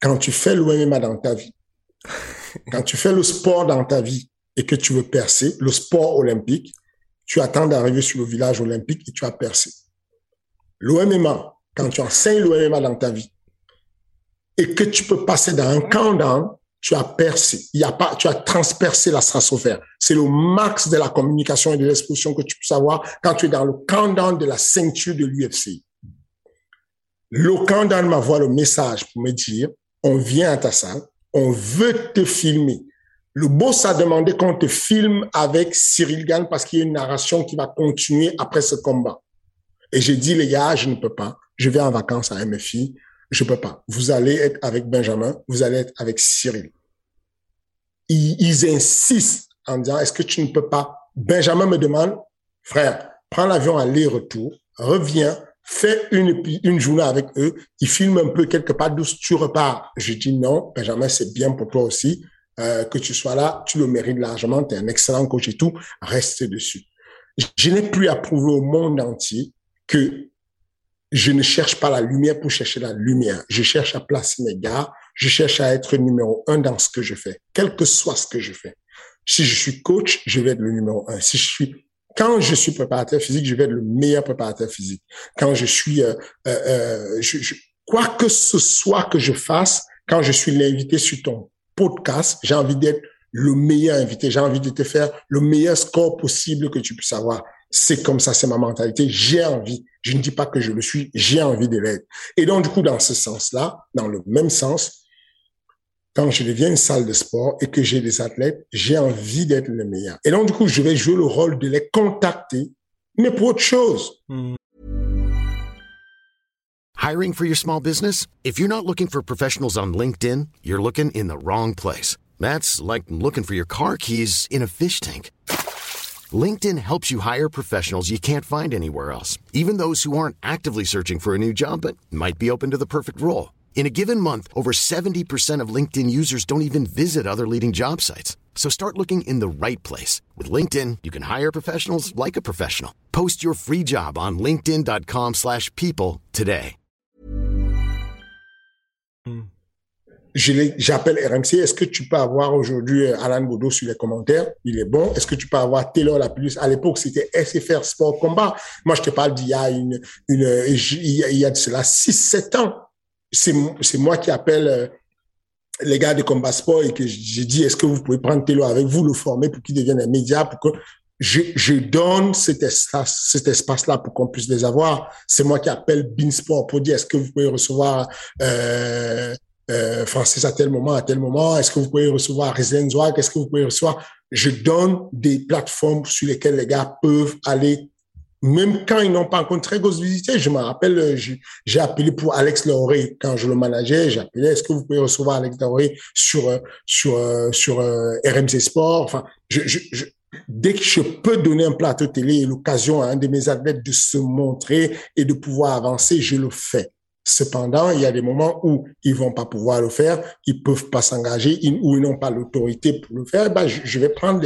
quand tu fais l'OMMA dans ta vie, quand tu fais le sport dans ta vie et que tu veux percer, le sport olympique, tu attends d'arriver sur le village olympique et tu as percé. l'OMMA, quand tu enseignes l'OMMA dans ta vie, et que tu peux passer dans un countdown, tu as percé. Il y a pas, tu as transpercé la stratosphère. C'est le max de la communication et de l'exposition que tu peux savoir quand tu es dans le countdown de la ceinture de l'UFC. Le countdown m'envoie le message pour me dire, on vient à ta salle, on veut te filmer. Le boss a demandé qu'on te filme avec Cyril Gann parce qu'il y a une narration qui va continuer après ce combat. Et j'ai dit, les gars, je ne peux pas. Je vais en vacances à MFI. Je peux pas. Vous allez être avec Benjamin, vous allez être avec Cyril. Ils, ils insistent en disant, est-ce que tu ne peux pas? Benjamin me demande, frère, prends l'avion aller-retour, reviens, fais une, une journée avec eux, ils filment un peu quelque part d'où tu repars. Je dis non, Benjamin, c'est bien pour toi aussi, euh, que tu sois là, tu le mérites largement, tu es un excellent coach et tout, reste dessus. Je n'ai plus à prouver au monde entier que je ne cherche pas la lumière pour chercher la lumière. Je cherche à placer mes gars. Je cherche à être numéro un dans ce que je fais, quel que soit ce que je fais. Si je suis coach, je vais être le numéro un. Si je suis quand je suis préparateur physique, je vais être le meilleur préparateur physique. Quand je suis, euh, euh, euh je, quoi que ce soit que je fasse, quand je suis l'invité sur ton podcast, j'ai envie d'être le meilleur invité. J'ai envie de te faire le meilleur score possible que tu puisses avoir. C'est comme ça, c'est ma mentalité. J'ai envie. Je ne dis pas que je le suis, j'ai envie de l'être. Et donc, du coup, dans ce sens-là, dans le même sens, quand je deviens une salle de sport et que j'ai des athlètes, j'ai envie d'être le meilleur. Et donc, du coup, je vais jouer le rôle de les contacter, mais pour autre chose. Hiring for your small business? If you're not looking for professionals on LinkedIn, you're looking in the wrong place. That's like looking for your car keys in a fish tank. LinkedIn helps you hire professionals you can't find anywhere else, even those who aren't actively searching for a new job but might be open to the perfect role. In a given month, over 70% of LinkedIn users don't even visit other leading job sites. So start looking in the right place. With LinkedIn, you can hire professionals like a professional. Post your free job on linkedin.com slash people today. J'appelle RMC. Est-ce que tu peux avoir aujourd'hui euh, Alan Boudou sur les commentaires? Il est bon. Est-ce que tu peux avoir Taylor la plus? À l'époque, c'était SFR Sport Combat. Moi, je te parle d'il y a une, une, euh, il y a de cela 6-7 ans. C'est moi qui appelle euh, les gars de Combat Sport et que j'ai dit, est-ce que vous pouvez prendre Télo avec vous, le former pour qu'il devienne un média, pour que je, donne cet espace, cet espace-là pour qu'on puisse les avoir. C'est moi qui appelle Beansport pour dire, est-ce que vous pouvez recevoir euh, euh, Francis à tel moment, à tel moment, est-ce que vous pouvez recevoir Resident Zwag, est-ce que vous pouvez recevoir... Je donne des plateformes sur lesquelles les gars peuvent aller même quand ils n'ont pas encore une très grosse je me rappelle, euh, j'ai appelé pour Alex Lauré quand je le manageais, j'ai appelé, est-ce que vous pouvez recevoir Alex Lauré sur euh, sur euh, sur RMC Sport? Enfin, je, je, dès que je peux donner un plateau télé et l'occasion à un de mes athlètes de se montrer et de pouvoir avancer, je le fais. Cependant, il y a des moments où ils vont pas pouvoir le faire, ils peuvent pas s'engager, ou ils n'ont pas l'autorité pour le faire. Ben, je, vais prendre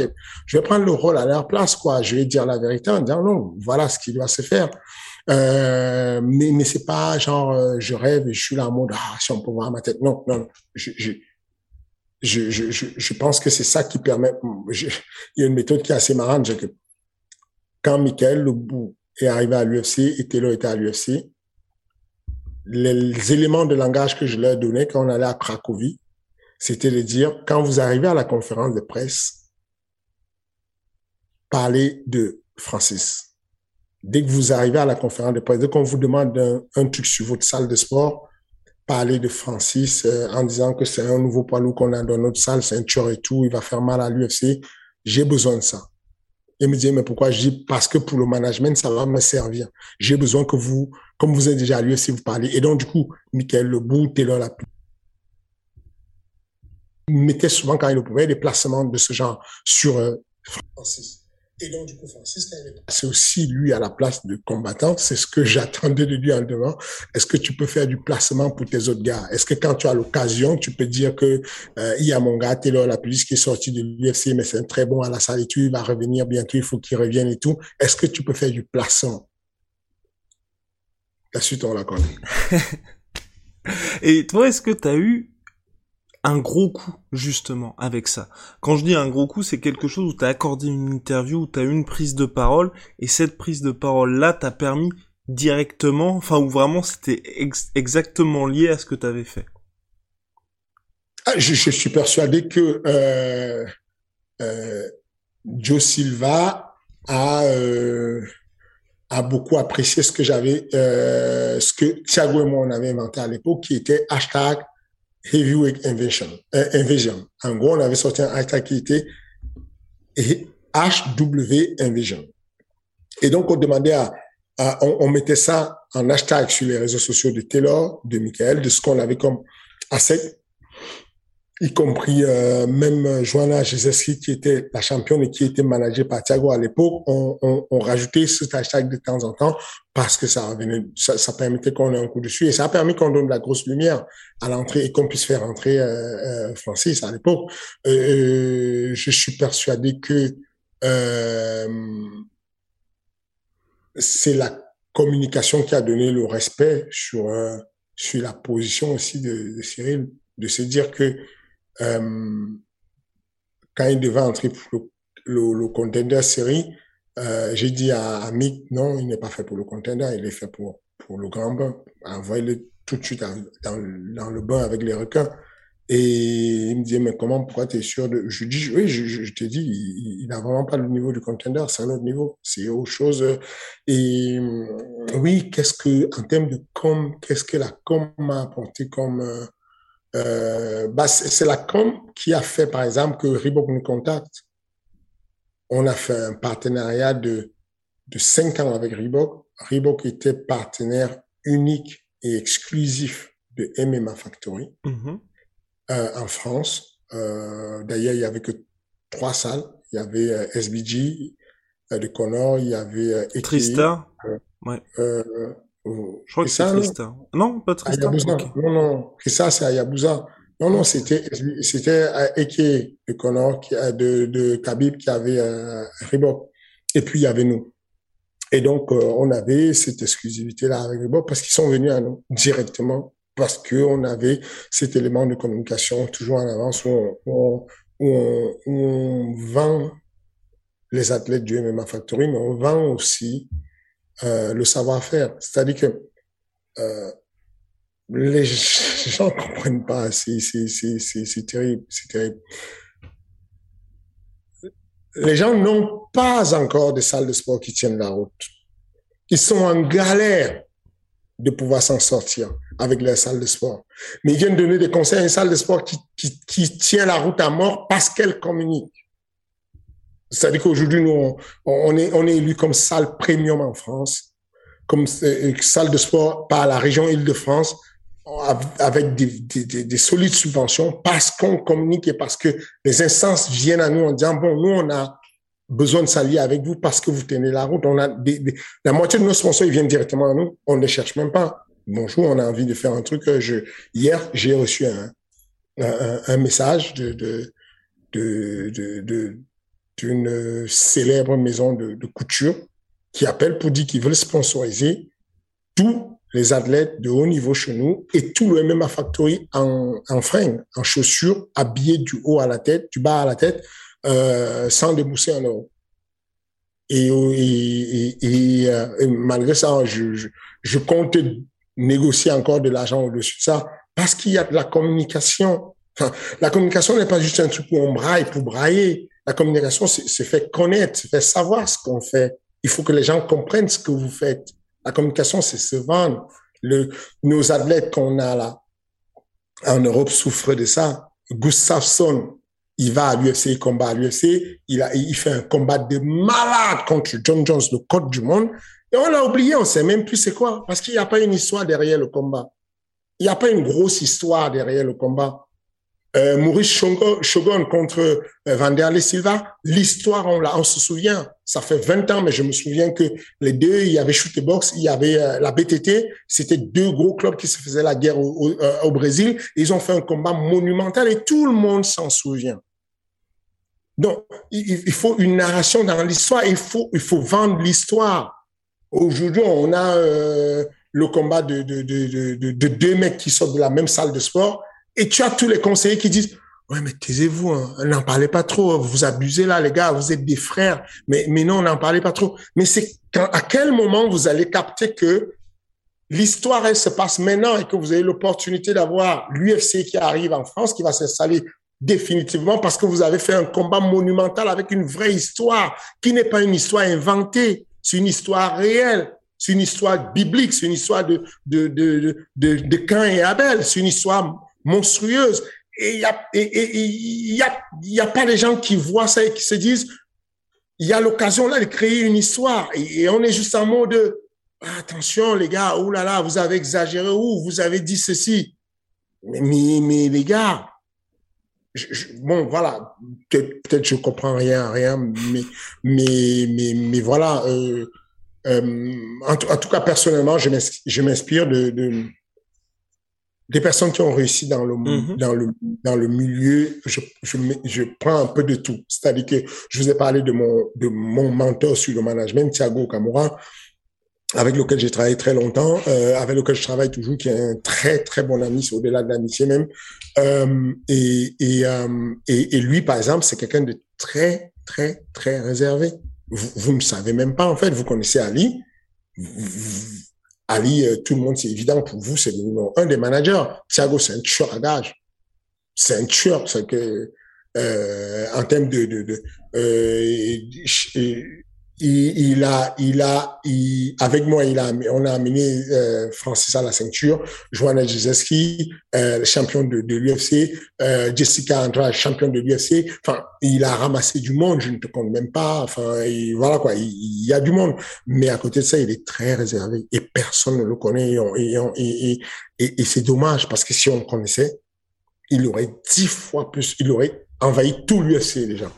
je vais prendre le rôle à leur place, quoi. Je vais dire la vérité en disant non, voilà ce qui doit se faire. Euh, mais mais c'est pas genre euh, je rêve et je suis là en mode ah si on peut voir ma tête. Non, non, je, je je, je, je pense que c'est ça qui permet. il y a une méthode qui est assez marrante, que quand Michael bout est arrivé à l'UFC et Taylor était à l'UFC, les éléments de langage que je leur donnais quand on allait à Cracovie, c'était de dire, quand vous arrivez à la conférence de presse, parlez de Francis. Dès que vous arrivez à la conférence de presse, dès qu'on vous demande un, truc sur votre salle de sport, parlez de Francis euh, en disant que c'est un nouveau poids qu'on a dans notre salle, c'est un tueur et tout, il va faire mal à l'UFC. J'ai besoin de ça. Il me dit, mais pourquoi? Je dis, parce que pour le management, ça va me servir. J'ai besoin que vous, comme vous êtes déjà à l'UFC, vous parlez. Et donc, du coup, Michael Lebout, Taylor la mettait souvent, quand il le pouvait, des placements de ce genre sur euh, Francis. Et donc, du coup, Francis, c'est aussi lui à la place de combattant, c'est ce que j'attendais de lui en devant. Est-ce que tu peux faire du placement pour tes autres gars? Est-ce que quand tu as l'occasion, tu peux dire que euh, il y a mon gars Taylor la police qui est sorti de l'UFC, mais c'est un très bon à la salle et tout, il va revenir bientôt, il faut qu'il revienne et tout. Est-ce que tu peux faire du placement? La suite, on la connaît. et toi, est-ce que tu as eu un gros coup justement avec ça? Quand je dis un gros coup, c'est quelque chose où t'as accordé une interview, où t'as eu une prise de parole, et cette prise de parole là t'a permis directement, enfin ou vraiment c'était exactement lié à ce que tu avais fait? Ah, je, je, suis persuadé que euh, euh, Joe Silva a euh, a beaucoup apprécié ce que j'avais, euh, ce que Thiago et moi on avait inventé à l'époque, qui était hashtag Heavyweight Invasion. Euh, Invasion. En gros, on avait sorti un hashtag qui était HW Invasion. Et donc, on demandait à, on, on, mettait ça en hashtag sur les réseaux sociaux de Taylor, de Michael, de ce qu'on avait comme asset y compris euh, même Joanna Jezeski, qui était la championne et qui était managée par Thiago à l'époque, on, on, on, rajoutait ce hashtag de temps en temps parce que ça, revenait, ça, ça permettait qu'on ait un coup dessus et ça a permis qu'on donne de la grosse lumière à l'entrée et qu'on puisse faire entrer euh, euh, Francis à l'époque. Euh, je suis persuadé que euh, c'est la communication qui a donné le respect sur sur la position aussi de, de Cyril, de se dire que euh, quand il devait entrer pour le, contender série, euh, j'ai dit à, Mick, non, il n'est pas fait pour le contender, il est fait pour, pour le grand bain. Envoyez-le tout de suite dans, le bain avec les requins. Et il me disait, mais comment, pourquoi tu es sûr de... Je dis, oui, je, je, je te dis, il n'a vraiment pas le niveau du contender, c'est un autre niveau, c'est autre chose. Et oui, qu'est-ce que, en termes de com, qu'est-ce que la com m'a apporté comme... Euh, euh, bah, c'est la com qui a fait, par exemple, que Reebok nous contacte. On a fait un partenariat de, de cinq ans avec Reebok. Reebok était partenaire unique et exclusif de MMA Factory mm-hmm. euh, en France. Euh, D'ailleurs, il y avait que trois salles. Il y avait SBG de Connor, il y avait Trista. ouais. Je crois que c'est Trista. Non, pas Trista. Okay. Non, non. ça, c'est Ayabusa. Non, non, c'était, c'était Eke de Connor, qui, de, de Khabib qui avait euh, Reebok. Et puis, il y avait nous. Et donc, euh, on avait cette exclusivité-là avec Reebok parce qu'ils sont venus à nous directement parce que on avait cet élément de communication toujours en avance où on, où on, où on vend les athlètes du MMA Factory, mais on vend aussi euh, le savoir-faire. C'est-à-dire que euh, les gens ne comprennent pas. C'est terrible, c'est terrible. Les gens n'ont pas encore de salles de sport qui tiennent la route. Ils sont en galère de pouvoir s'en sortir avec les salles de sport. Mais ils viennent donner des conseils à une salle de sport qui, qui, qui tient la route à mort parce qu'elle communique. C'est-à-dire qu'aujourd'hui, nous, on, est, on est élu comme salle premium en France, comme euh, salle de sport par la région Île-de-France, avec des, des, des, solides subventions, parce qu'on communique et parce que les instances viennent à nous en disant, bon, nous, on a besoin de s'allier avec vous parce que vous tenez la route. On a la moitié de nos sponsors, ils viennent directement à nous. On ne les cherche même pas. Bonjour, on a envie de faire un truc. Euh, je, hier, j'ai reçu un, un, un, message de, de, de, de, de d'une célèbre maison de, couture qui appelle pour dire qu'ils veulent sponsoriser tous les athlètes de haut niveau chez nous et tout le MMA Factory en, en fringues, en chaussures, habillés du haut à la tête, du bas à la tête, euh, sans débousser un euro. Et, euh, malgré ça, je, je, compte négocier encore de l'argent au-dessus de ça parce qu'il y a de la communication. La communication n'est pas juste un truc où on braille pour brailler. La communication, c'est fait connaître, c'est fait savoir ce qu'on fait. Il faut que les gens comprennent ce que vous faites. La communication, c'est se vendre. Nos athlètes qu'on a là, en Europe, souffrent de ça. Gustafsson, il va à l'UFC, il combat à l'UFC, il fait un combat de malade contre John Jones, le code du monde. Et on l'a oublié, on sait même plus c'est quoi, parce qu'il n'y a pas une histoire derrière le combat. Il n'y a pas une grosse histoire derrière le combat euh, Maurice Shogun contre euh, Vanderlei Silva, l'histoire, on, on se souvient. Ça fait 20 ans, mais je me souviens que les deux, il y avait Shoot Box, il y avait euh, la BTT. C'était deux gros clubs qui se faisaient la guerre au, euh, au, Brésil. Ils ont fait un combat monumental et tout le monde s'en souvient. Donc, il, faut une narration dans l'histoire. Il faut, il faut vendre l'histoire. Aujourd'hui, on a euh, le combat de, de, de, de deux mecs qui sortent de la même salle de sport et tu as tous les conseillers qui disent, Ouais, mais taisez-vous, hein. n'en parlez pas trop. Vous abusez là, les gars. Vous êtes des frères. Mais, mais non, n'en parlez pas trop. Mais c'est à quel moment vous allez capter que l'histoire, elle se passe maintenant et que vous avez l'opportunité d'avoir l'UFC qui arrive en France, qui va s'installer définitivement parce que vous avez fait un combat monumental avec une vraie histoire qui n'est pas une histoire inventée. C'est une histoire réelle. C'est une histoire biblique. C'est une histoire de, de, de, de, de Cain et Abel. C'est une histoire monstrueuse. Et il y a, y a, pas les gens qui voient ça et qui se disent, il y a l'occasion là de créer une histoire. Et, on est juste en mode, attention les gars, oh là là, vous avez exagéré ou vous avez dit ceci. Mais, mais, les gars, bon voilà, peut-être je comprends rien, rien, mais mais mais, voilà. Euh, euh, en, tout cas, personnellement, je m'inspire de, de, des personnes qui ont réussi dans le, mm-hmm. dans le, dans le milieu, je, je, je prends un peu de tout. C'est-à-dire que je vous ai parlé de mon, de mon mentor sur le management, Thiago Kamura, avec lequel j'ai travaillé très longtemps, euh, avec lequel je travaille toujours, qui est un très, très bon ami, c'est au-delà de l'amitié même. Euh, et, et, euh, et, et, lui, par exemple, c'est quelqu'un de très, très, très réservé. Vous, vous ne savez même pas, en fait, vous connaissez Ali. Vous, Ali, euh, tout le monde, c'est évident pour vous, c'est un des managers. Thiago, c'est un tueur à gage. C'est un tueur. C'est que, euh, en termes de, de, de euh, il, a, il a, il, avec moi, il a, on a amené euh, Francis à la ceinture, Joanna Jezeski, euh, champion de, de l'UFC, euh, Jessica Andrade, champion de l'UFC. Enfin, il a ramassé du monde, je ne te compte même pas. Enfin, voilà quoi, il, il, y a du monde. Mais à côté de ça, il est très réservé et personne ne le connaît. Et, et, et, et c'est dommage parce que si on le connaissait, il aurait dix fois plus, il aurait envahi tout l'UFC déjà.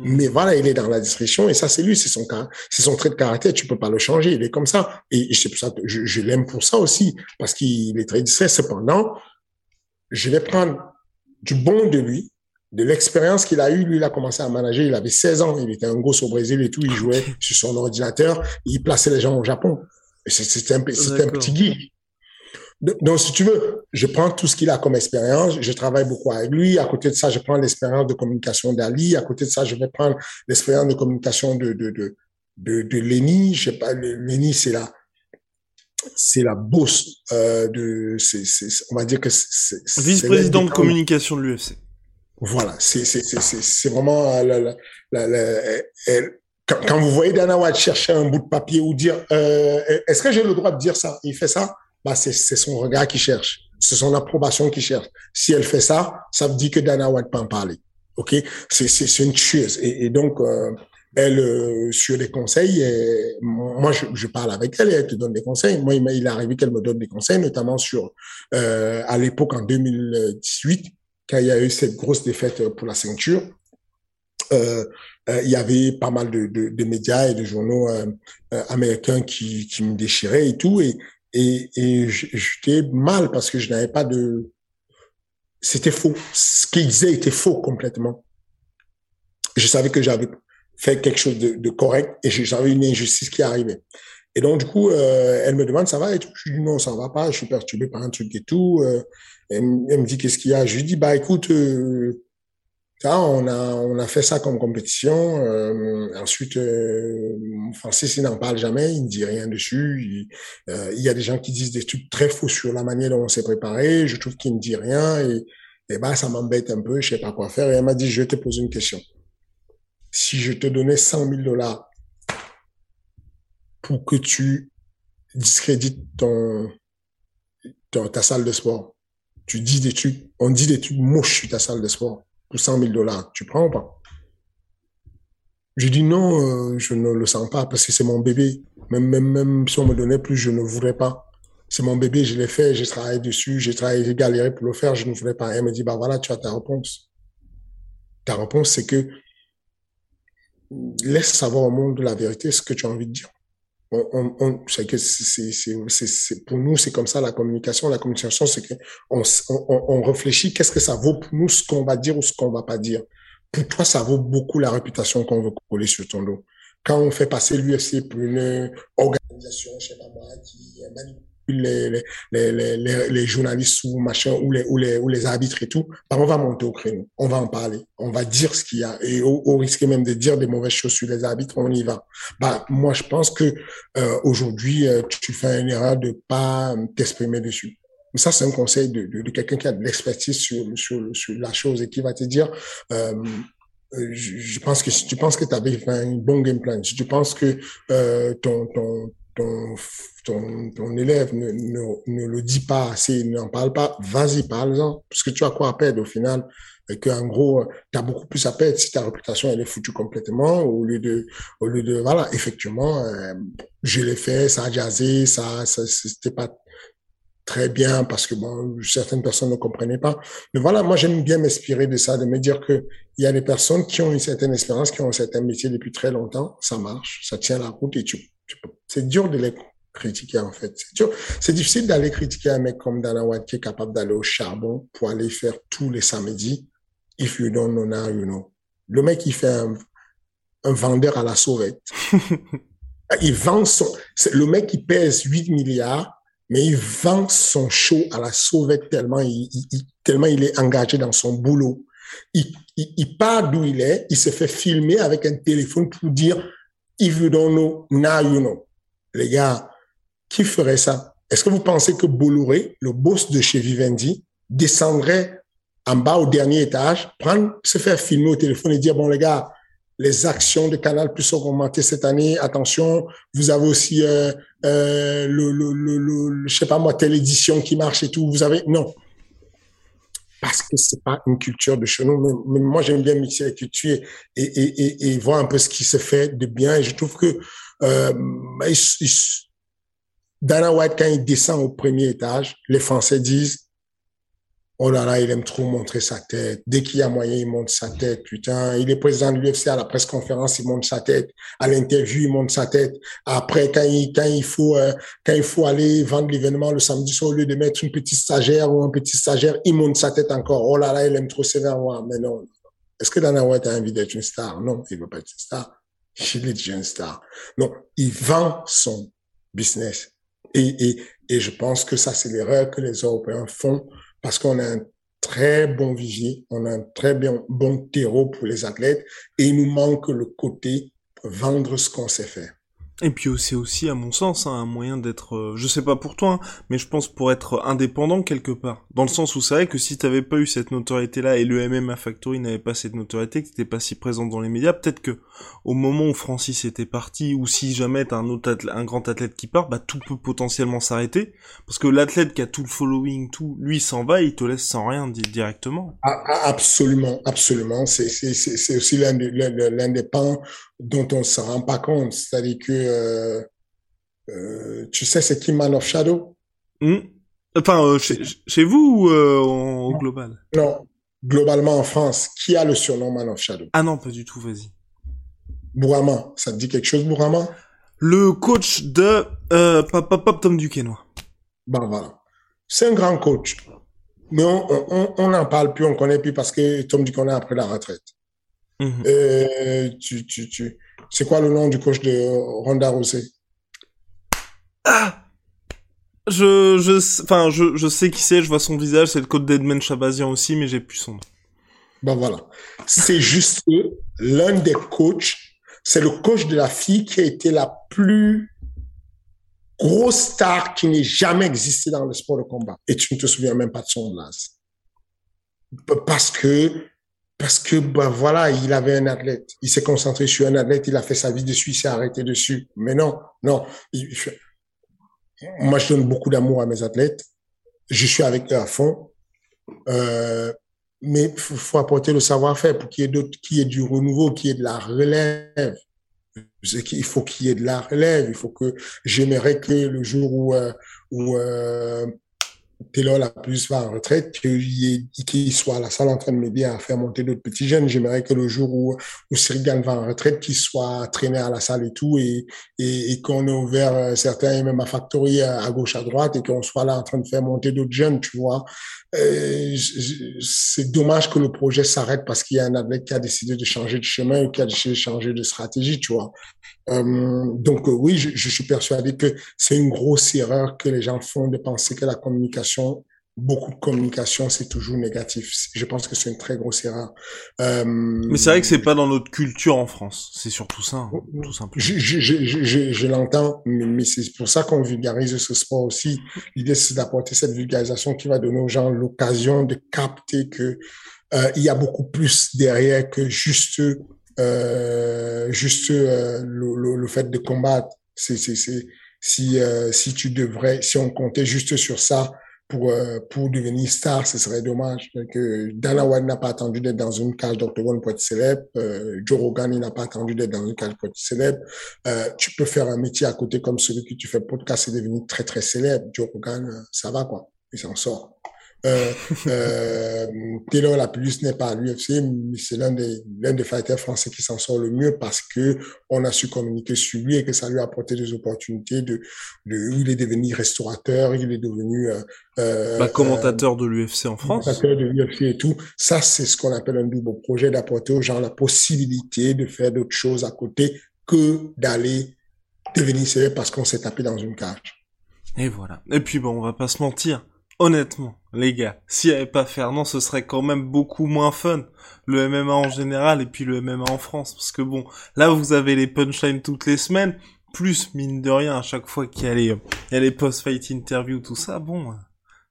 Mm. Mais voilà, il est dans la discrétion et ça, c'est lui, c'est son c'est son trait de caractère. Tu peux pas le changer. Il est comme ça. Et c'est pour ça que je, je l'aime pour ça aussi, parce qu'il est très discret. Cependant, je vais prendre du bon de lui, de l'expérience qu'il a eue. Lui, il a commencé à manager. Il avait 16 ans. Il était un gosse au Brésil et tout. Il jouait sur son ordinateur. Il plaçait les gens au Japon. C'était un, un petit geek. Donc, si tu veux, je prends tout ce qu'il a comme expérience, je travaille beaucoup avec lui. À côté de ça, je prends l'expérience de communication d'Ali. À côté de ça, je vais prendre l'expérience de communication de, de, de, de, de Lenny. Je sais pas, Lenny, c'est la, c'est la bosse euh, de, c'est, on va dire que c'est, vice-président de communication de l'UFC. Voilà, c'est, c'est, c'est, c'est vraiment euh, la, la, la, quand, quand, vous voyez Dana White chercher un bout de papier ou dire, euh, est-ce que j'ai le droit de dire ça? Il fait ça? Bah c'est son regard qui cherche, c'est son approbation qui cherche. Si elle fait ça, ça veut dire que Dana White peut en parler. Ok, c'est c'est une tueuse et, et donc euh, elle euh, sur les conseils, et, moi je, je, parle avec elle et elle te donne des conseils. Moi il, il arrivé qu'elle me donne des conseils, notamment sur euh, à l'époque en 2018 quand il y a eu cette grosse défaite pour la ceinture. Euh, euh, il y avait pas mal de, de, de médias et de journaux euh, américains qui, qui me déchiraient et tout. Et, et, et j'étais mal parce que je n'avais pas de... C'était faux. Ce qu'il disait était faux complètement. Je savais que j'avais fait quelque chose de, de correct et j'avais une injustice qui arrivait. Et donc, du coup, euh, elle me demande, ça va et tout? Je lui dis, non, ça va pas, je suis perturbé par un truc et tout. Euh, elle, me dit, qu'est-ce qu'il y a? Je lui dis, bah écoute, euh, on a, on a fait ça comme compétition. Euh, ensuite, euh, Francis, il n'en parle jamais, il ne dit rien dessus. Il, euh, il, y a des gens qui disent des trucs très faux sur la manière dont on s'est préparé. Je trouve qu'il ne dit rien et, et bah, ça m'embête un peu, je sais pas quoi faire. Et elle m'a dit, je vais te poser une question. Si je te donnais 100 000 dollars pour que tu discrédites ton, ton, ta salle de sport, tu dis des trucs, on dit des trucs moches sur ta salle de sport pour 100 000 dollars, tu prends ou pas? Je dis non, euh, je ne le sens pas parce que c'est mon bébé. Même, même, même si on me donnait plus, je ne voudrais pas. C'est mon bébé, je l'ai fait, j'ai travaillé dessus, j'ai travaillé, j'ai galéré pour le faire, je ne voudrais pas. Elle me dit, bah voilà, tu as ta réponse. Ta réponse, c'est que laisse savoir au monde de la vérité ce que tu as envie de dire. On, on, on c'est que c'est, c'est, pour nous, c'est comme ça la communication. La communication, c'est que on, on, on réfléchit qu'est-ce que ça vaut pour nous, ce qu'on va dire ou ce qu'on va pas dire. Pour toi, ça vaut beaucoup la réputation qu'on veut coller sur ton dos. Quand on fait passer l'UFC pour une organisation, je sais pas moi, qui les, journalistes ou machin, ou les, arbitres et tout, bah, on va monter au créneau. On va en parler. On va dire ce qu'il y a. Et au, risque même de dire des mauvaises choses sur les arbitres, on y va. Bah, moi, je pense que euh, aujourd'hui, euh, tu fais une erreur de pas t'exprimer dessus. Ça, c'est un conseil de, quelqu'un qui a de l'expertise sur, la chose et qui va te dire, euh, je, pense que si tu penses que tu avais fait un bon game plan, si tu penses que ton, ton, ton, ton élève ne, ne, ne le dit pas assez, n'en parle pas, vas-y, parle-en, parce que tu as quoi à perdre au final? Et que en gros tu as beaucoup plus à perdre si ta réputation elle est foutue complètement au lieu de au lieu de voilà effectivement euh, je l'ai fait ça a jazzé ça, ça c'était pas très bien parce que bon, certaines personnes ne comprenaient pas. Mais voilà, moi j'aime bien m'inspirer de ça, de me dire que il y a des personnes qui ont une certaine expérience, qui ont un certain métier depuis très longtemps, ça marche, ça tient la route et tu, c'est dur de les critiquer en fait. C'est dur, c'est difficile d'aller critiquer un mec comme Dana White qui est capable d'aller au charbon pour aller faire tous les samedis. If you don't know now, you know. Le mec il fait un, un vendeur à la sauvette. il vend son, le mec qui pèse 8 milliards mais il vend son show à la sauvette tellement il, il, tellement il est engagé dans son boulot. Il, il, il part d'où il est, il se fait filmer avec un téléphone pour dire if you don't know, now you. Les gars, qui ferait ça? Est-ce que vous pensez que Bolloré, le boss de chez Vivendi, descendrait en bas au dernier étage, prendre, se faire filmer au téléphone et dire, bon, les gars, les actions de Canal Plus ont augmenté cette année. Attention, vous avez aussi euh, euh, le, sais pas moi, telle édition qui marche et tout. Vous avez non, parce que c'est pas une culture de chez nous. Mais, moi, j'aime bien mixer culture et, et, et, et, voir un peu ce qui se fait de bien. Et je trouve que euh, Dana White, quand il descend au premier étage, les Français disent Oh là là, il aime trop montrer sa tête. Dès qu'il y a moyen, il monte sa tête. Putain, il est président de l'UFC à la presse conférence, il monte sa tête. À l'interview, il monte sa tête. Après, quand il, quand il faut, euh, quand il faut aller vendre l'événement le samedi soir, au lieu de mettre une petite stagiaire ou un petit stagiaire, il monte sa tête encore. Oh là là, il aime trop sévère. Mais non. Est-ce que Dana White a envie d'être une star? Non, il veut pas être une star. Il est déjà une star. Non, il vend son business. Et, et, et je pense que ça, c'est l'erreur que les Européens font parce qu'on a un très bon vivier, on a un très bien, bon terreau pour les athlètes et il nous manque le côté vendre ce qu'on sait faire. Et puis c'est aussi, à mon sens, hein, un moyen d'être, euh, je sais pas pour toi, hein, mais je pense pour être indépendant quelque part. Dans le sens où c'est vrai que si t'avais pas eu cette notoriété-là et le MMA Factory n'avait pas cette notoriété, que t'étais pas si présent dans les médias, peut-être que au moment où Francis était parti, ou si jamais t'as un autre un grand athlète qui part, bah tout peut potentiellement s'arrêter, parce que l'athlète qui a tout le following, tout, lui s'en va, et il te laisse sans rien directement. Ah, ah, absolument, absolument. C'est aussi l'un des dont on se rend pas compte, c'est-à-dire que euh, euh, tu sais c'est qui Man of Shadow? Mmh. Enfin, euh, chez, chez, vous ou euh, au global? Non, globalement en France, qui a le surnom Man of Shadow? Ah non, pas du tout, vas-y. Bourama, ça te dit quelque chose, Bourama? Le coach de euh, Pop, Pop, Pop Tom Duquesnoy. Ben voilà. C'est un grand coach. Mais on n'en parle plus, on connaît plus parce que Tom Duquesnoy a pris la retraite. Mmh. Euh, tu, tu, tu... C'est quoi le nom du coach de Ronda Rousey? Ah je, je, enfin, je, je sais qui c'est, je vois son visage, c'est le coach d'Edmond Chabazian aussi, mais j'ai plus son nom. Ben voilà. C'est juste l'un des coachs, c'est le coach de la fille qui a été la plus grosse star qui n'ait jamais existé dans le sport de combat. Et tu ne te souviens même pas de son blase. Parce que, parce que, ben voilà, il avait un athlète. Il s'est concentré sur un athlète, il a fait sa vie dessus, il s'est arrêté dessus. Mais non, non. Moi, je donne beaucoup d'amour à mes athlètes. Je suis avec eux à fond. Euh, mais il faut apporter le savoir-faire pour qu'il y ait d'autres, qu'il y ait du renouveau, qu'il y ait de la relève. Il faut qu'il y ait de la relève. Il faut que j'aimerais que le jour où, euh, où euh, Taylor la plus va en retraite, qu'il soit à la salle en train de m'aider à faire monter d'autres petits jeunes. J'aimerais que le jour où, où Sirigan va en retraite, qu'il soit traîné à la salle et tout, et, et, et qu'on ait ouvert euh, certains même à Factory à gauche, à droite, et qu'on soit là en train de faire monter d'autres jeunes, tu vois. Euh, c'est dommage que le projet s'arrête parce qu'il y a un athlète qui a décidé de changer de chemin ou qui a décidé de changer de stratégie, tu vois. Euh, donc oui, je, je, suis persuadé que c'est une grosse erreur que les gens font de penser que la communication beaucoup de communication, c'est toujours négatif. Je pense que c'est une très grosse erreur. Euh, mais c'est vrai que c'est pas dans notre culture en France. C'est surtout ça, hein, tout simplement. Je, je, je, je l'entends, mais, c'est pour ça qu'on vulgarise ce sport aussi. L'idée, c'est d'apporter cette vulgarisation qui va donner aux gens l'occasion de capter que euh, il y a beaucoup plus derrière que juste euh, juste euh, le, le, fait de combattre. C'est c'est si euh, si tu devrais si on comptait juste sur ça pour, euh, pour devenir star, ce serait dommage. Que Dana White n'a pas attendu d'être dans une cage d'octogone pour être célèbre. Euh, Joe Rogan n'a pas attendu d'être dans une cage pour être célèbre. Euh, tu peux faire un métier à côté comme celui que tu fais podcast et devenir très très célèbre. Joe Rogan, euh, ça va quoi. Il s'en sort. Euh, euh, Taylor Lapillus n'est pas à l'UFC, mais c'est l'un des, l'un des fighters français qui s'en sort le mieux parce que on a su communiquer sur lui et que ça lui a apporté des opportunités de, de il est devenu restaurateur, il est devenu euh, euh bah, commentateur de l'UFC en France. Commentateur de l'UFC et tout. Ça, c'est ce qu'on appelle un double projet d'apporter aux gens la possibilité de faire d'autres choses à côté que d'aller devenir sérieux parce qu'on s'est tapé dans une cage. Et voilà. Et puis bon, on va pas se mentir honnêtement, les gars, s'il n'y avait pas Fernand, ce serait quand même beaucoup moins fun. Le MMA en général et puis le MMA en France. Parce que bon, là vous avez les punchlines toutes les semaines, plus mine de rien à chaque fois qu'il y a les, les post-fight interviews, tout ça, bon,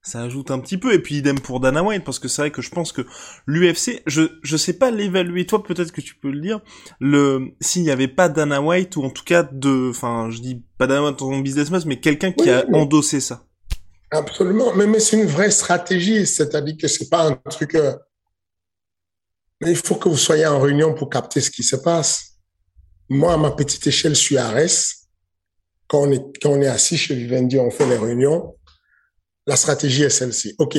ça ajoute un petit peu. Et puis idem pour Dana White, parce que c'est vrai que je pense que l'UFC, je, je sais pas l'évaluer, toi peut-être que tu peux le dire, le, s'il n'y avait pas Dana White, ou en tout cas de, enfin, je dis pas Dana White en business mais quelqu'un qui a endossé ça. Absolument, mais, mais c'est une vraie stratégie, c'est-à-dire que c'est pas un truc. Euh... Mais il faut que vous soyez en réunion pour capter ce qui se passe. Moi, à ma petite échelle, je suis à Res. Quand on est, quand on est assis chez Vivendi, on fait les réunions. La stratégie est celle-ci. OK.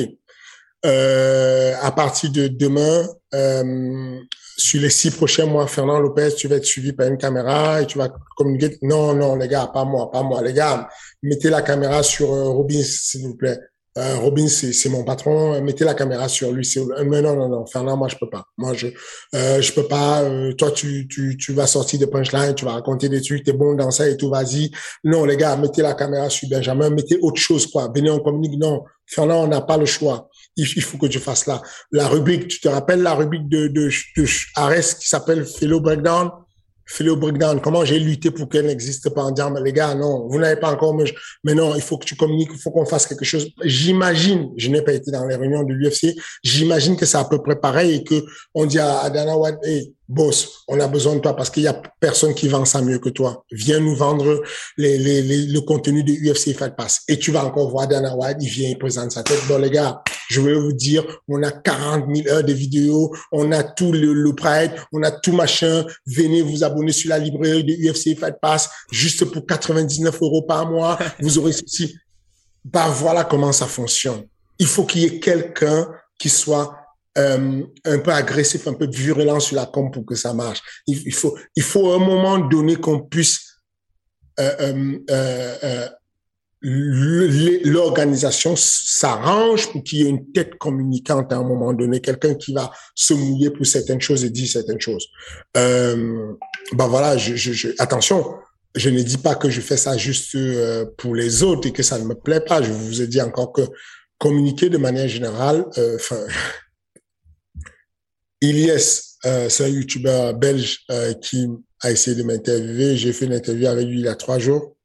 Euh, à partir de demain, euh, sur les six prochains mois, Fernand Lopez, tu vas être suivi par une caméra et tu vas communiquer. Non, non, les gars, pas moi, pas moi. Les gars, mettez la caméra sur euh, Robin, s'il vous plaît. Euh, Robin, c'est mon patron. Mettez la caméra sur lui. Mais non, non, non, Fernand, moi je peux pas. Moi je, euh, je peux pas. Euh, toi, tu, tu, tu vas sortir de punchline, tu vas raconter des trucs. T'es bon dans ça et tout. Vas-y. Non, les gars, mettez la caméra sur Benjamin. Mettez autre chose, quoi. Venez, on communique. Non, Fernand, on n'a pas le choix. Il, faut que tu fasses là. La rubrique, tu te rappelles la rubrique de, de, de Ares qui s'appelle Fellow Breakdown? Philo Breakdown, comment j'ai lutté pour qu'elle n'existe pas en disant, les gars, non, vous n'avez pas encore, mais, non, il faut que tu communiques, il faut qu'on fasse quelque chose. J'imagine, je n'ai pas été dans les réunions de l'UFC, j'imagine que c'est à peu près pareil et que on dit à, Dana White, hey, boss, on a besoin de toi parce qu'il y a personne qui vend ça mieux que toi. Viens nous vendre les, les, les, le contenu de UFC Fight Pass. Et tu vas encore voir Dana White, il vient, il présente sa tête. Bon, les gars, je vais vous dire, on a 40 000 heures de vidéos, on a tout le, le Pride, on a tout machin. Venez vous abonner sur la librairie de UFC Fight Pass juste pour 99 euros par mois. Vous aurez ceci. Bah, voilà comment ça fonctionne. Il faut qu'il y ait quelqu'un qui soit euh, un peu agressif, un peu virulent sur la com pour que ça marche. Il, il faut, il faut à un moment donné qu'on puisse euh, euh, euh, euh l'organisation s'arrange pour qu'il y ait une tête communicante à un moment donné, quelqu'un qui va se mouiller pour certaines choses et dire certaines choses. Euh, ben voilà, je, je, je, attention, je ne dis pas que je fais ça juste pour les autres et que ça ne me plaît pas. Je vous ai dit encore que communiquer de manière générale, enfin, Ilyes, euh, c'est un youtubeur belge euh, qui a essayé de m'interviewer. J'ai fait une interview avec lui il y a trois jours.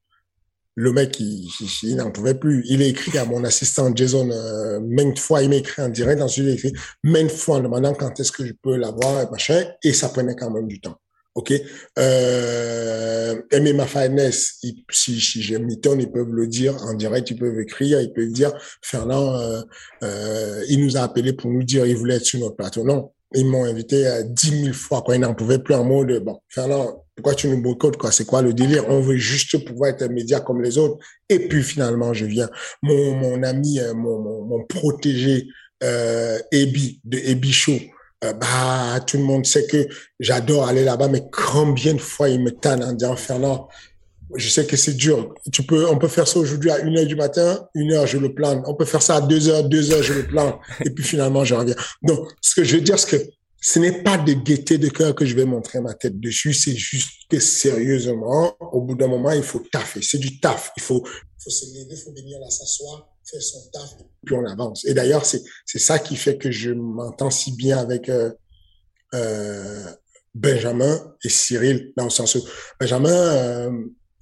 Le mec, il, il, n'en pouvait plus. Il a écrit à mon assistant Jason euh, maintes fois. Il m'a écrit en direct. Ensuite, il a écrit maintes fois en demandant quand est-ce que je peux l'avoir et machin. Et ça prenait quand même du temps. OK? Euh, MMA Finance, si, si j'ai temps, ils peuvent le dire en direct, ils peuvent écrire, ils peuvent dire Fernand, euh, euh, il nous a appelé pour nous dire il voulait être sur notre plateau. Non, ils m'ont invité à dix mille fois quand ils n'en pouvaient plus en mode bon Fernand pourquoi tu nous boycottes quoi? C'est quoi le délire? On veut juste pouvoir être un média comme les autres et puis finalement je viens mon mon ami euh, mon mon, mon protégé euh, Ebi de Ebi Show euh, bah tout le monde sait que j'adore aller là-bas mais combien de fois il me tanne en disant Fernand je sais que c'est dur. Tu peux, on peut faire ça aujourd'hui à une heure du matin, une heure, je le plane. On peut faire ça à deux heures, deux heures, je le plane. Et puis finalement, je reviens. Donc, ce que je veux dire, c'est que ce n'est pas de gaieté de cœur que je vais montrer ma tête dessus, c'est juste que sérieusement, au bout d'un moment, il faut taffer. C'est du taf. Il faut, faut se lever, il faut venir là s'asseoir, faire son taf, puis on avance. Et d'ailleurs, c'est, ça qui fait que je m'entends si bien avec euh, euh, Benjamin et Cyril, dans le sens où Benjamin, euh,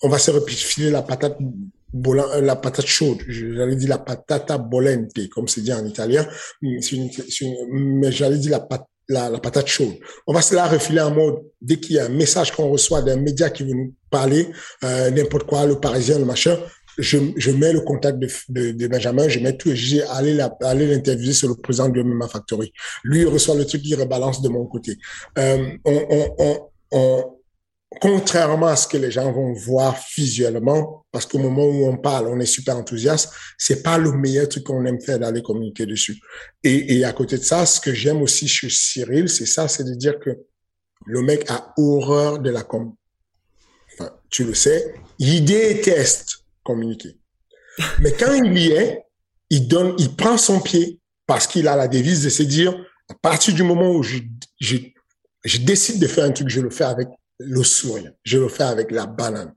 on va se refiler la patate la patate chaude, j'allais dire la patata bolente, comme c'est dit en italien, mais j'allais dire la, la, patate chaude. On va se la refiler en mode, dès qu'il y a un message qu'on reçoit d'un média qui veut nous parler, euh, n'importe quoi, le parisien, le machin, je, je mets le contact de, de, Benjamin, je mets tout et j'ai allé l'interviewer sur le président de MMA Factory. Lui, reçoit le truc, il rebalance de mon côté. Euh, contrairement à ce que les gens vont voir visuellement, parce qu'au moment où on parle, on est super enthousiaste, c'est pas le meilleur truc qu'on aime faire d'aller communiquer dessus. Et, à côté de ça, ce que j'aime aussi chez Cyril, c'est ça, c'est de dire que le mec a horreur de la com. Enfin, tu le sais, il déteste communiquer. Mais quand il y est, il donne, il prend son pied parce qu'il a la devise de se dire, à partir du moment où je, je, je décide de faire un truc, je le fais avec le sourire. Je le fais avec la banane.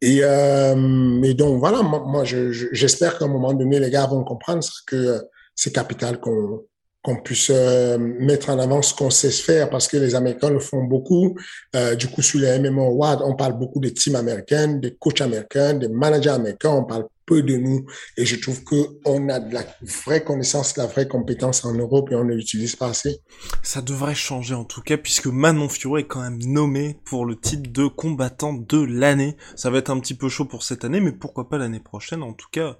Et, euh, donc voilà, moi, j'espère qu'à un moment donné, les gars vont comprendre que c'est capital qu'on puisse euh, mettre en avant ce qu'on sait faire parce que les Américains le font beaucoup. Euh, du coup, sur les MMO Awards, on parle beaucoup des teams américains, des coachs américains, des managers américains. On parle de nous. Et je trouve que on a de la vraie connaissance, la vraie compétence en Europe et on ne l'utilise pas assez. Ça devrait changer en tout cas puisque Manon Fiorot est quand même nommé pour le titre de combattant de l'année. Ça va être un petit peu chaud pour cette année, mais pourquoi pas l'année prochaine. En tout cas,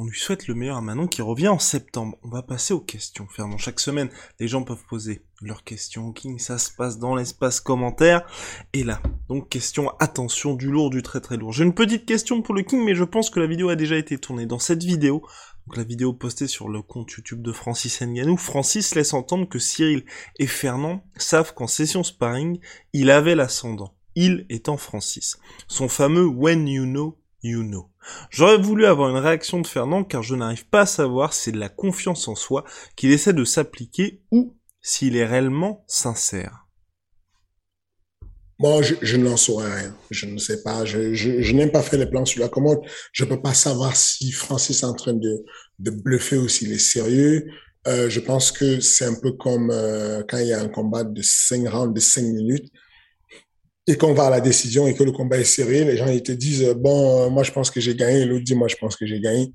on lui souhaite le meilleur à Manon qui revient en septembre. On va passer aux questions. Fernand, chaque semaine, les gens peuvent poser leurs questions au King. Ça se passe dans l'espace commentaire. Et là, donc question, attention, du lourd, du très très lourd. J'ai une petite question pour le King, mais je pense que la vidéo a déjà été tournée. Dans cette vidéo, donc la vidéo postée sur le compte YouTube de Francis Nganou, Francis laisse entendre que Cyril et Fernand savent qu'en session sparring, il avait l'ascendant. Il étant Francis. Son fameux When You Know, You Know. J'aurais voulu avoir une réaction de Fernand car je n'arrive pas à savoir si c'est de la confiance en soi qu'il essaie de s'appliquer ou s'il est réellement sincère. Moi, je, n'en saurais rien. Je ne sais pas. Je, n'aime pas faire les plans sur la commode. Je peux pas savoir si Francis est en train de, de bluffer ou s'il est sérieux. Euh, je pense que c'est un peu comme euh, quand il y a un combat de 5 rounds de 5 minutes et qu'on va à la décision et que le combat est serré, les gens ils te disent euh, bon, euh, moi je pense que j'ai gagné, l'autre dit moi je pense que j'ai gagné.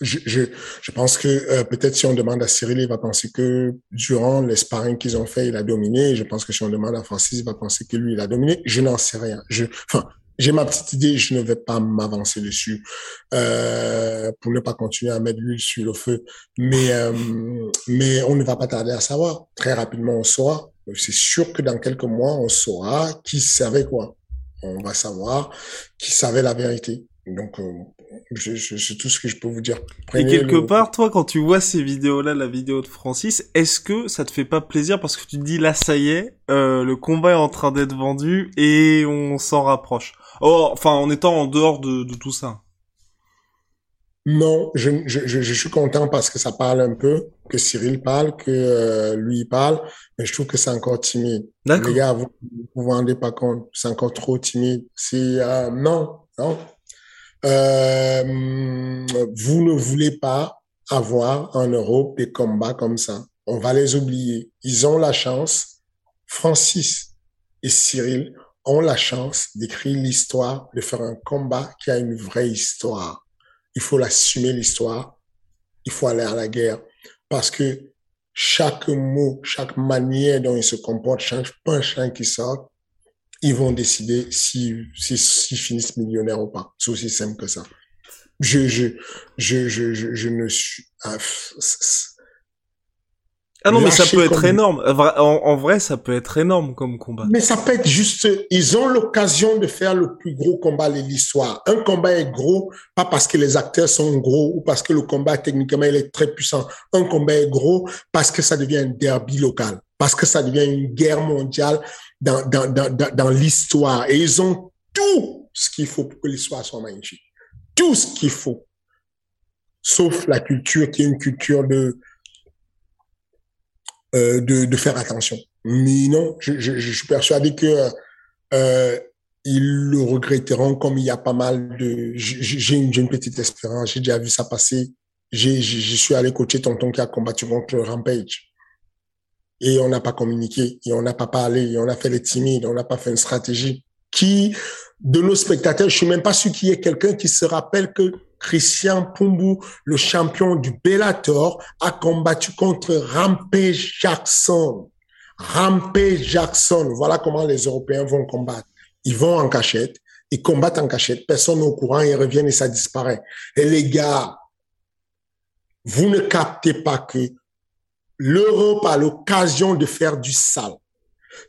Je, je, pense que euh, peut-être si on demande à Cyril, il va penser que durant les sparring qu'ils ont fait, il a dominé. Je pense que si on demande à Francis, il va penser que lui, il a dominé. Je n'en sais rien. Je, j'ai ma petite idée, je ne vais pas m'avancer dessus pour ne pas continuer à mettre l'huile sur le feu. Mais, mais on ne va pas tarder à savoir. Très rapidement, on saura. C'est sûr que dans quelques mois, on saura qui savait quoi. On va savoir qui savait la vérité. Donc, euh, c'est tout ce que je peux vous dire. et quelque part, toi, quand tu vois ces vidéos-là, la vidéo de Francis, est-ce que ça te fait pas plaisir parce que tu te dis là, ça y est, euh, le combat est en train d'être vendu et on s'en rapproche? Oh, enfin, en étant en dehors de, de tout ça. Non, je, je, je, suis content parce que ça parle un peu, que Cyril parle, que euh, lui parle, mais je trouve que c'est encore timide. Les gars, vous vous rendez pas compte, c'est encore trop timide. C'est euh, non, non. Euh, vous ne voulez pas avoir en Europe des combats comme ça. On va les oublier. Ils ont la chance. Francis et Cyril ont la chance d'écrire l'histoire, de faire un combat qui a une vraie histoire il faut l'assumer l'histoire, il faut aller à la guerre parce que chaque mot, chaque manière dont ils se comportent, chaque punchline qui sort, ils vont décider s'ils si, si, finissent millionnaires ou pas. C'est aussi simple que ça. Je, je, je, je, je, ne suis... Ah, ah non, mais ça peut être énorme. En, vrai, ça peut être énorme comme combat. Mais ça peut être juste, ils ont l'occasion de faire le plus gros combat de l'histoire. Un combat est gros, pas parce que les acteurs sont gros ou parce que le combat techniquement il est très puissant. Un combat est gros parce que ça devient un derby local, parce que ça devient une guerre mondiale dans, dans, dans, dans, dans l'histoire. Et ils ont tout ce qu'il faut pour que l'histoire soit magnifique. Tout ce qu'il faut. Sauf la culture qui est une culture de, euh, de, de, faire attention. Mais non, je, je, je suis persuadé que euh, ils le regretteront comme il y a pas mal de... J'ai une, une petite espérance, j'ai déjà vu ça passer. Je suis allé coacher Tonton qui a combattu contre Rampage. Et on n'a pas communiqué, et on n'a pas parlé, et on a fait les timides, on n'a pas fait une stratégie. Qui, de nos spectateurs, je suis même pas sûr qu'il y ait quelqu'un qui se rappelle que Christian Pumbu, le champion du Bellator, a combattu contre Rampage Jackson. Rampage Jackson. Voilà comment les Européens vont combattre. Ils vont en cachette, ils combattent en cachette, personne n'est au courant, ils reviennent et ça disparaît. Et les gars, vous ne captez pas que l'Europe a l'occasion de faire du sale.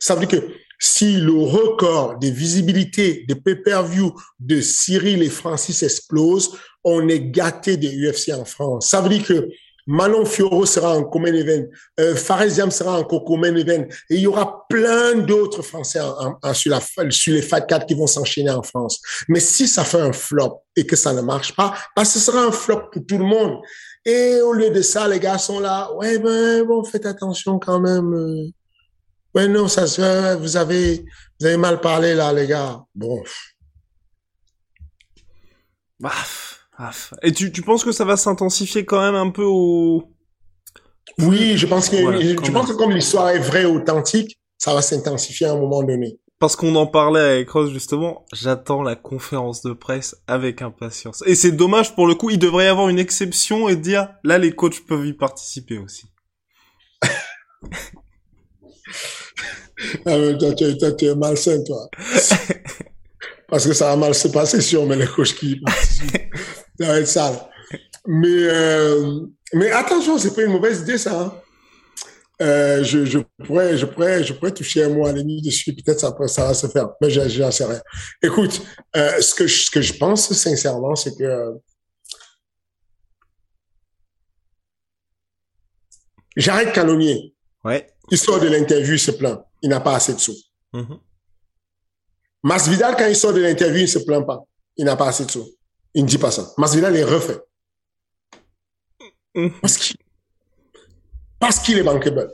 Ça veut dire que si le record des visibilités de pay-per-view de Cyril et Francis explose, on est gâté des UFC en France. Ça veut dire que Manon Fioro sera en common event, euh, sera en common event, et il y aura plein d'autres Français sur, la, sur les Fat 4 qui vont s'enchaîner en France. Mais si ça fait un flop et que ça ne marche pas, bah, ce sera un flop pour tout le monde. Et au lieu de ça, les gars sont là, ouais, ben, bon, faites attention quand même. Ouais, non, ça se vous avez, vous avez mal parlé là, les gars. Bon. Baf. Et tu, tu penses que ça va s'intensifier quand même un peu au... Oui, je pense que, je pense que comme l'histoire est vraie, authentique, ça va s'intensifier à un moment donné. Parce qu'on en parlait avec Rose justement, j'attends la conférence de presse avec impatience. Et c'est dommage pour le coup, il devrait y avoir une exception et dire là les coachs peuvent y participer aussi. ah, toi, tu, es malsain, toi. Parce que ça va mal se passer sur mais les coachs qui participent. ça va être sale. Mais, euh, mais attention, c'est pas une mauvaise idée, ça. Hein. Euh, je, je, pourrais, je, pourrais, je pourrais toucher un mot à l'ennemi dessus, peut-être ça, ça va se faire, mais j'en sais rien. Écoute, euh, ce, que je, ce que je pense sincèrement, c'est que j'arrête Canonnier. Ouais. Il sort de l'interview, il se plaint. Il n'a pas assez de sous. Mm Masvidal, quand il sort de l'interview, il se plaint pas. Il n'a pas assez de sous. Il ne dit pas ça. Masvidal est refait. Mm. Parce qu'il parce qu'il est bankable.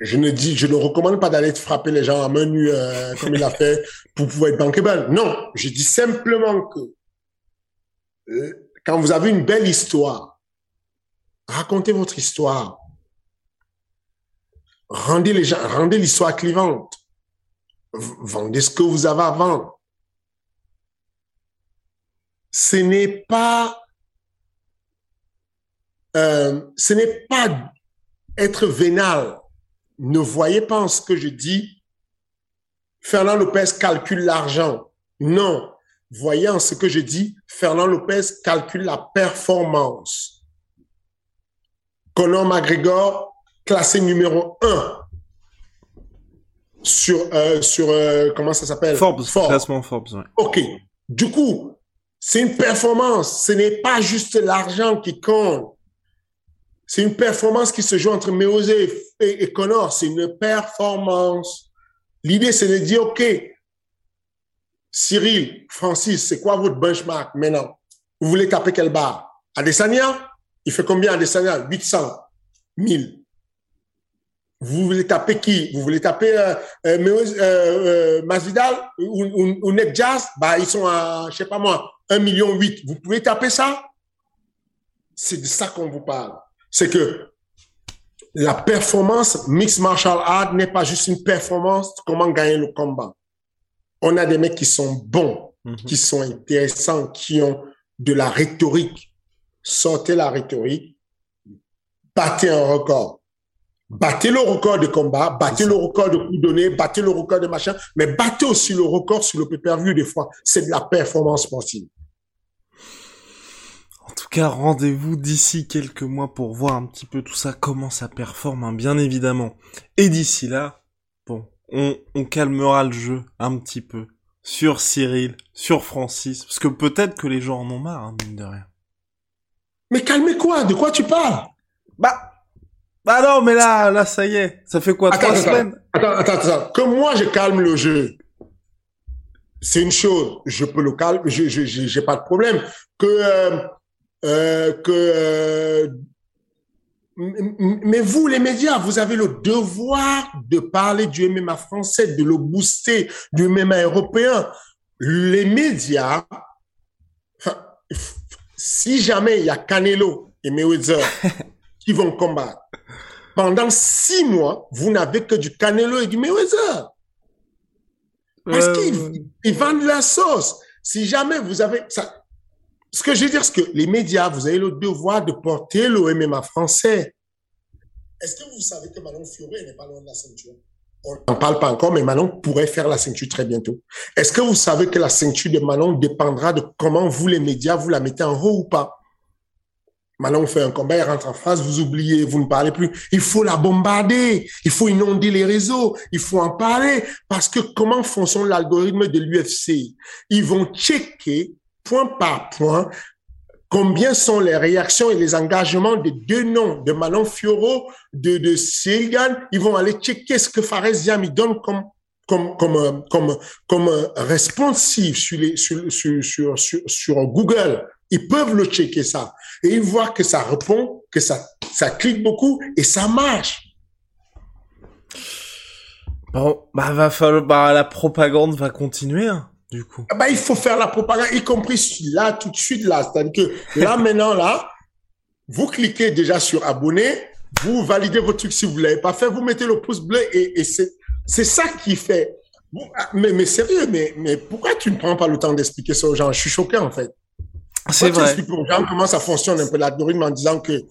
Je ne dis, je ne recommande pas d'aller frapper les gens à main nue euh, comme il a fait pour pouvoir être bankable. Non, je dis simplement que euh, quand vous avez une belle histoire, racontez votre histoire. Rendez les gens, rendez l'histoire clivante. Vendez ce que vous avez à vendre ce n'est pas, euh, ce n'est pas être vénal. Ne voyez pas en ce que je dis. Fernand Lopez calcule l'argent. Non. Voyez en ce que je dis. Fernand Lopez calcule la performance. Conor McGregor, classé numéro 1 sur, euh, sur euh, comment ça s'appelle? Forbes, classement Forbes. Ok. Du coup, c'est une performance. Ce n'est pas juste l'argent qui compte. C'est une performance qui se joue entre Meose et, Connor. C'est une performance. L'idée, c'est de dire, OK, Cyril, Francis, c'est quoi votre benchmark maintenant? Vous voulez taper quelle barre? Adesanya? Il fait combien Adesanya? 800, 1000. Vous voulez taper qui? Vous voulez taper euh, euh, euh, euh Masvidal ou, ou, ou Jazz Bah, ils sont à, je sais pas moi, 1 million 8. Vous pouvez taper ça? C'est de ça qu'on vous parle. C'est que la performance mixed martial art n'est pas juste une performance comment gagner le combat. On a des mecs qui sont bons, mhm. qui sont intéressants, qui ont de la rhétorique. Sortez la rhétorique, battez un record. Battez le record de combat, battez le record de coups donnés, battez le record de machin, mais battez aussi le record sur le pay-per-view des fois. C'est de la performance sportive. En tout cas, rendez-vous d'ici quelques mois pour voir un petit peu tout ça, comment ça performe, hein, bien évidemment. Et d'ici là, bon, on, on calmera le jeu un petit peu sur Cyril, sur Francis, parce que peut-être que les gens en ont marre, hein, mine de rien. Mais calmez quoi De quoi tu parles? Bah, bah non, mais là, là, ça y est. Ça fait quoi, trois semaines? Attends, attends, attends. Que moi, je calme le jeu. C'est une chose. Je peux le calmer. Je, je, j'ai pas de problème. Que, euh, euh, que, euh, mais vous, les médias, vous avez le devoir de parler du MMA français, de le booster, du MMA européen. Les médias, si jamais il y a Canelo et Mayweather qui vont combattre, pendant six mois, vous n'avez que du Canelo et du Mayweather. Parce qu'ils vendent la sauce? Si jamais vous avez... Ça, ce que je veux dire, c'est que les médias, vous avez le devoir de porter le MMA français. Est-ce que vous savez que Manon Fioré n'est pas loin de la ceinture? On n'en parle pas encore, mais Manon pourrait faire la ceinture très bientôt. Est-ce que vous savez que la ceinture de Manon dépendra de comment vous, les médias, vous la mettez en haut ou pas? Manon fait un combat, elle rentre en face, vous oubliez, vous ne parlez plus. Il faut la bombarder, il faut inonder les réseaux, il faut en parler, parce que comment fonctionne l'algorithme de l'UFC Ils vont checker point par point combien sont les réactions et les engagements des deux noms de Manon Fioro, de, de Ils vont aller checker ce que Fares Yami donne comme comme comme comme comme responsive sur les sur sur, sur, sur Google. Ils peuvent le checker ça et ils voient que ça répond, que ça ça clique beaucoup et ça marche. Bon, bah va falloir, bah la propagande va continuer. Hein du coup ah bah, Il faut faire la propagande, y compris là, tout de suite, là. C'est-à-dire que là, maintenant, là, vous cliquez déjà sur abonner, vous validez votre truc si vous ne l'avez pas fait, vous mettez le pouce bleu et, et c'est ça qui fait. Ah, mais, mais sérieux, mais, mais pourquoi tu ne prends pas le temps d'expliquer ça aux gens? Je suis choqué, en fait. C'est vrai. Tu comment ça fonctionne un peu l'algorithme en disant que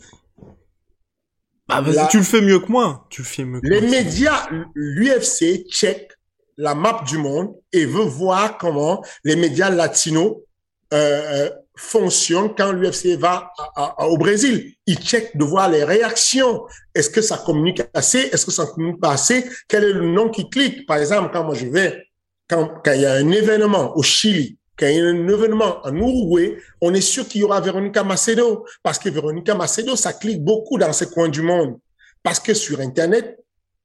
bah, tu le fais mieux que moi. Tu le fais mieux que Les médias, l'UFC check la map du monde et veut voir comment les médias latinos euh, euh fonctionnent quand l'UFC va au Brésil. Il check de voir les réactions. Est-ce que ça communique assez? Est-ce que ça communique pas assez? Quel est le nom qui clique? Par exemple, quand moi je vais, quand, quand il y a un événement au Chili, quand il y a un événement en Uruguay, on est sûr qu'il y aura Véronica Macedo. Parce que Véronica Macedo, ça clique beaucoup dans ces coins du monde. Parce que sur Internet,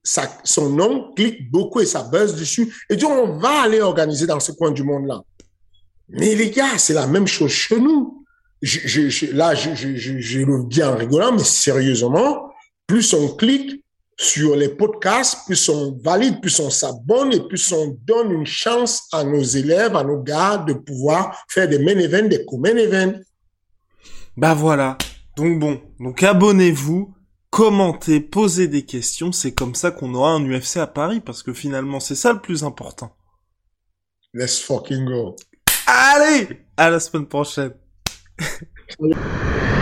son nom clique beaucoup et ça buzz dessus. Et donc, on va aller organiser dans ce coin du monde-là. Mais les gars, c'est la même chose chez nous. Là, je, le dis en rigolant, mais sérieusement, plus on clique sur les podcasts, plus on valide, plus on s'abonne et plus on donne une chance à nos élèves, à nos gars de pouvoir faire des main events, des co-main events. Bah voilà. Donc bon, donc abonnez-vous, commenter, poser des questions, c'est comme ça qu'on aura un UFC à Paris, parce que finalement, c'est ça le plus important. Let's fucking go. Allez À la semaine prochaine.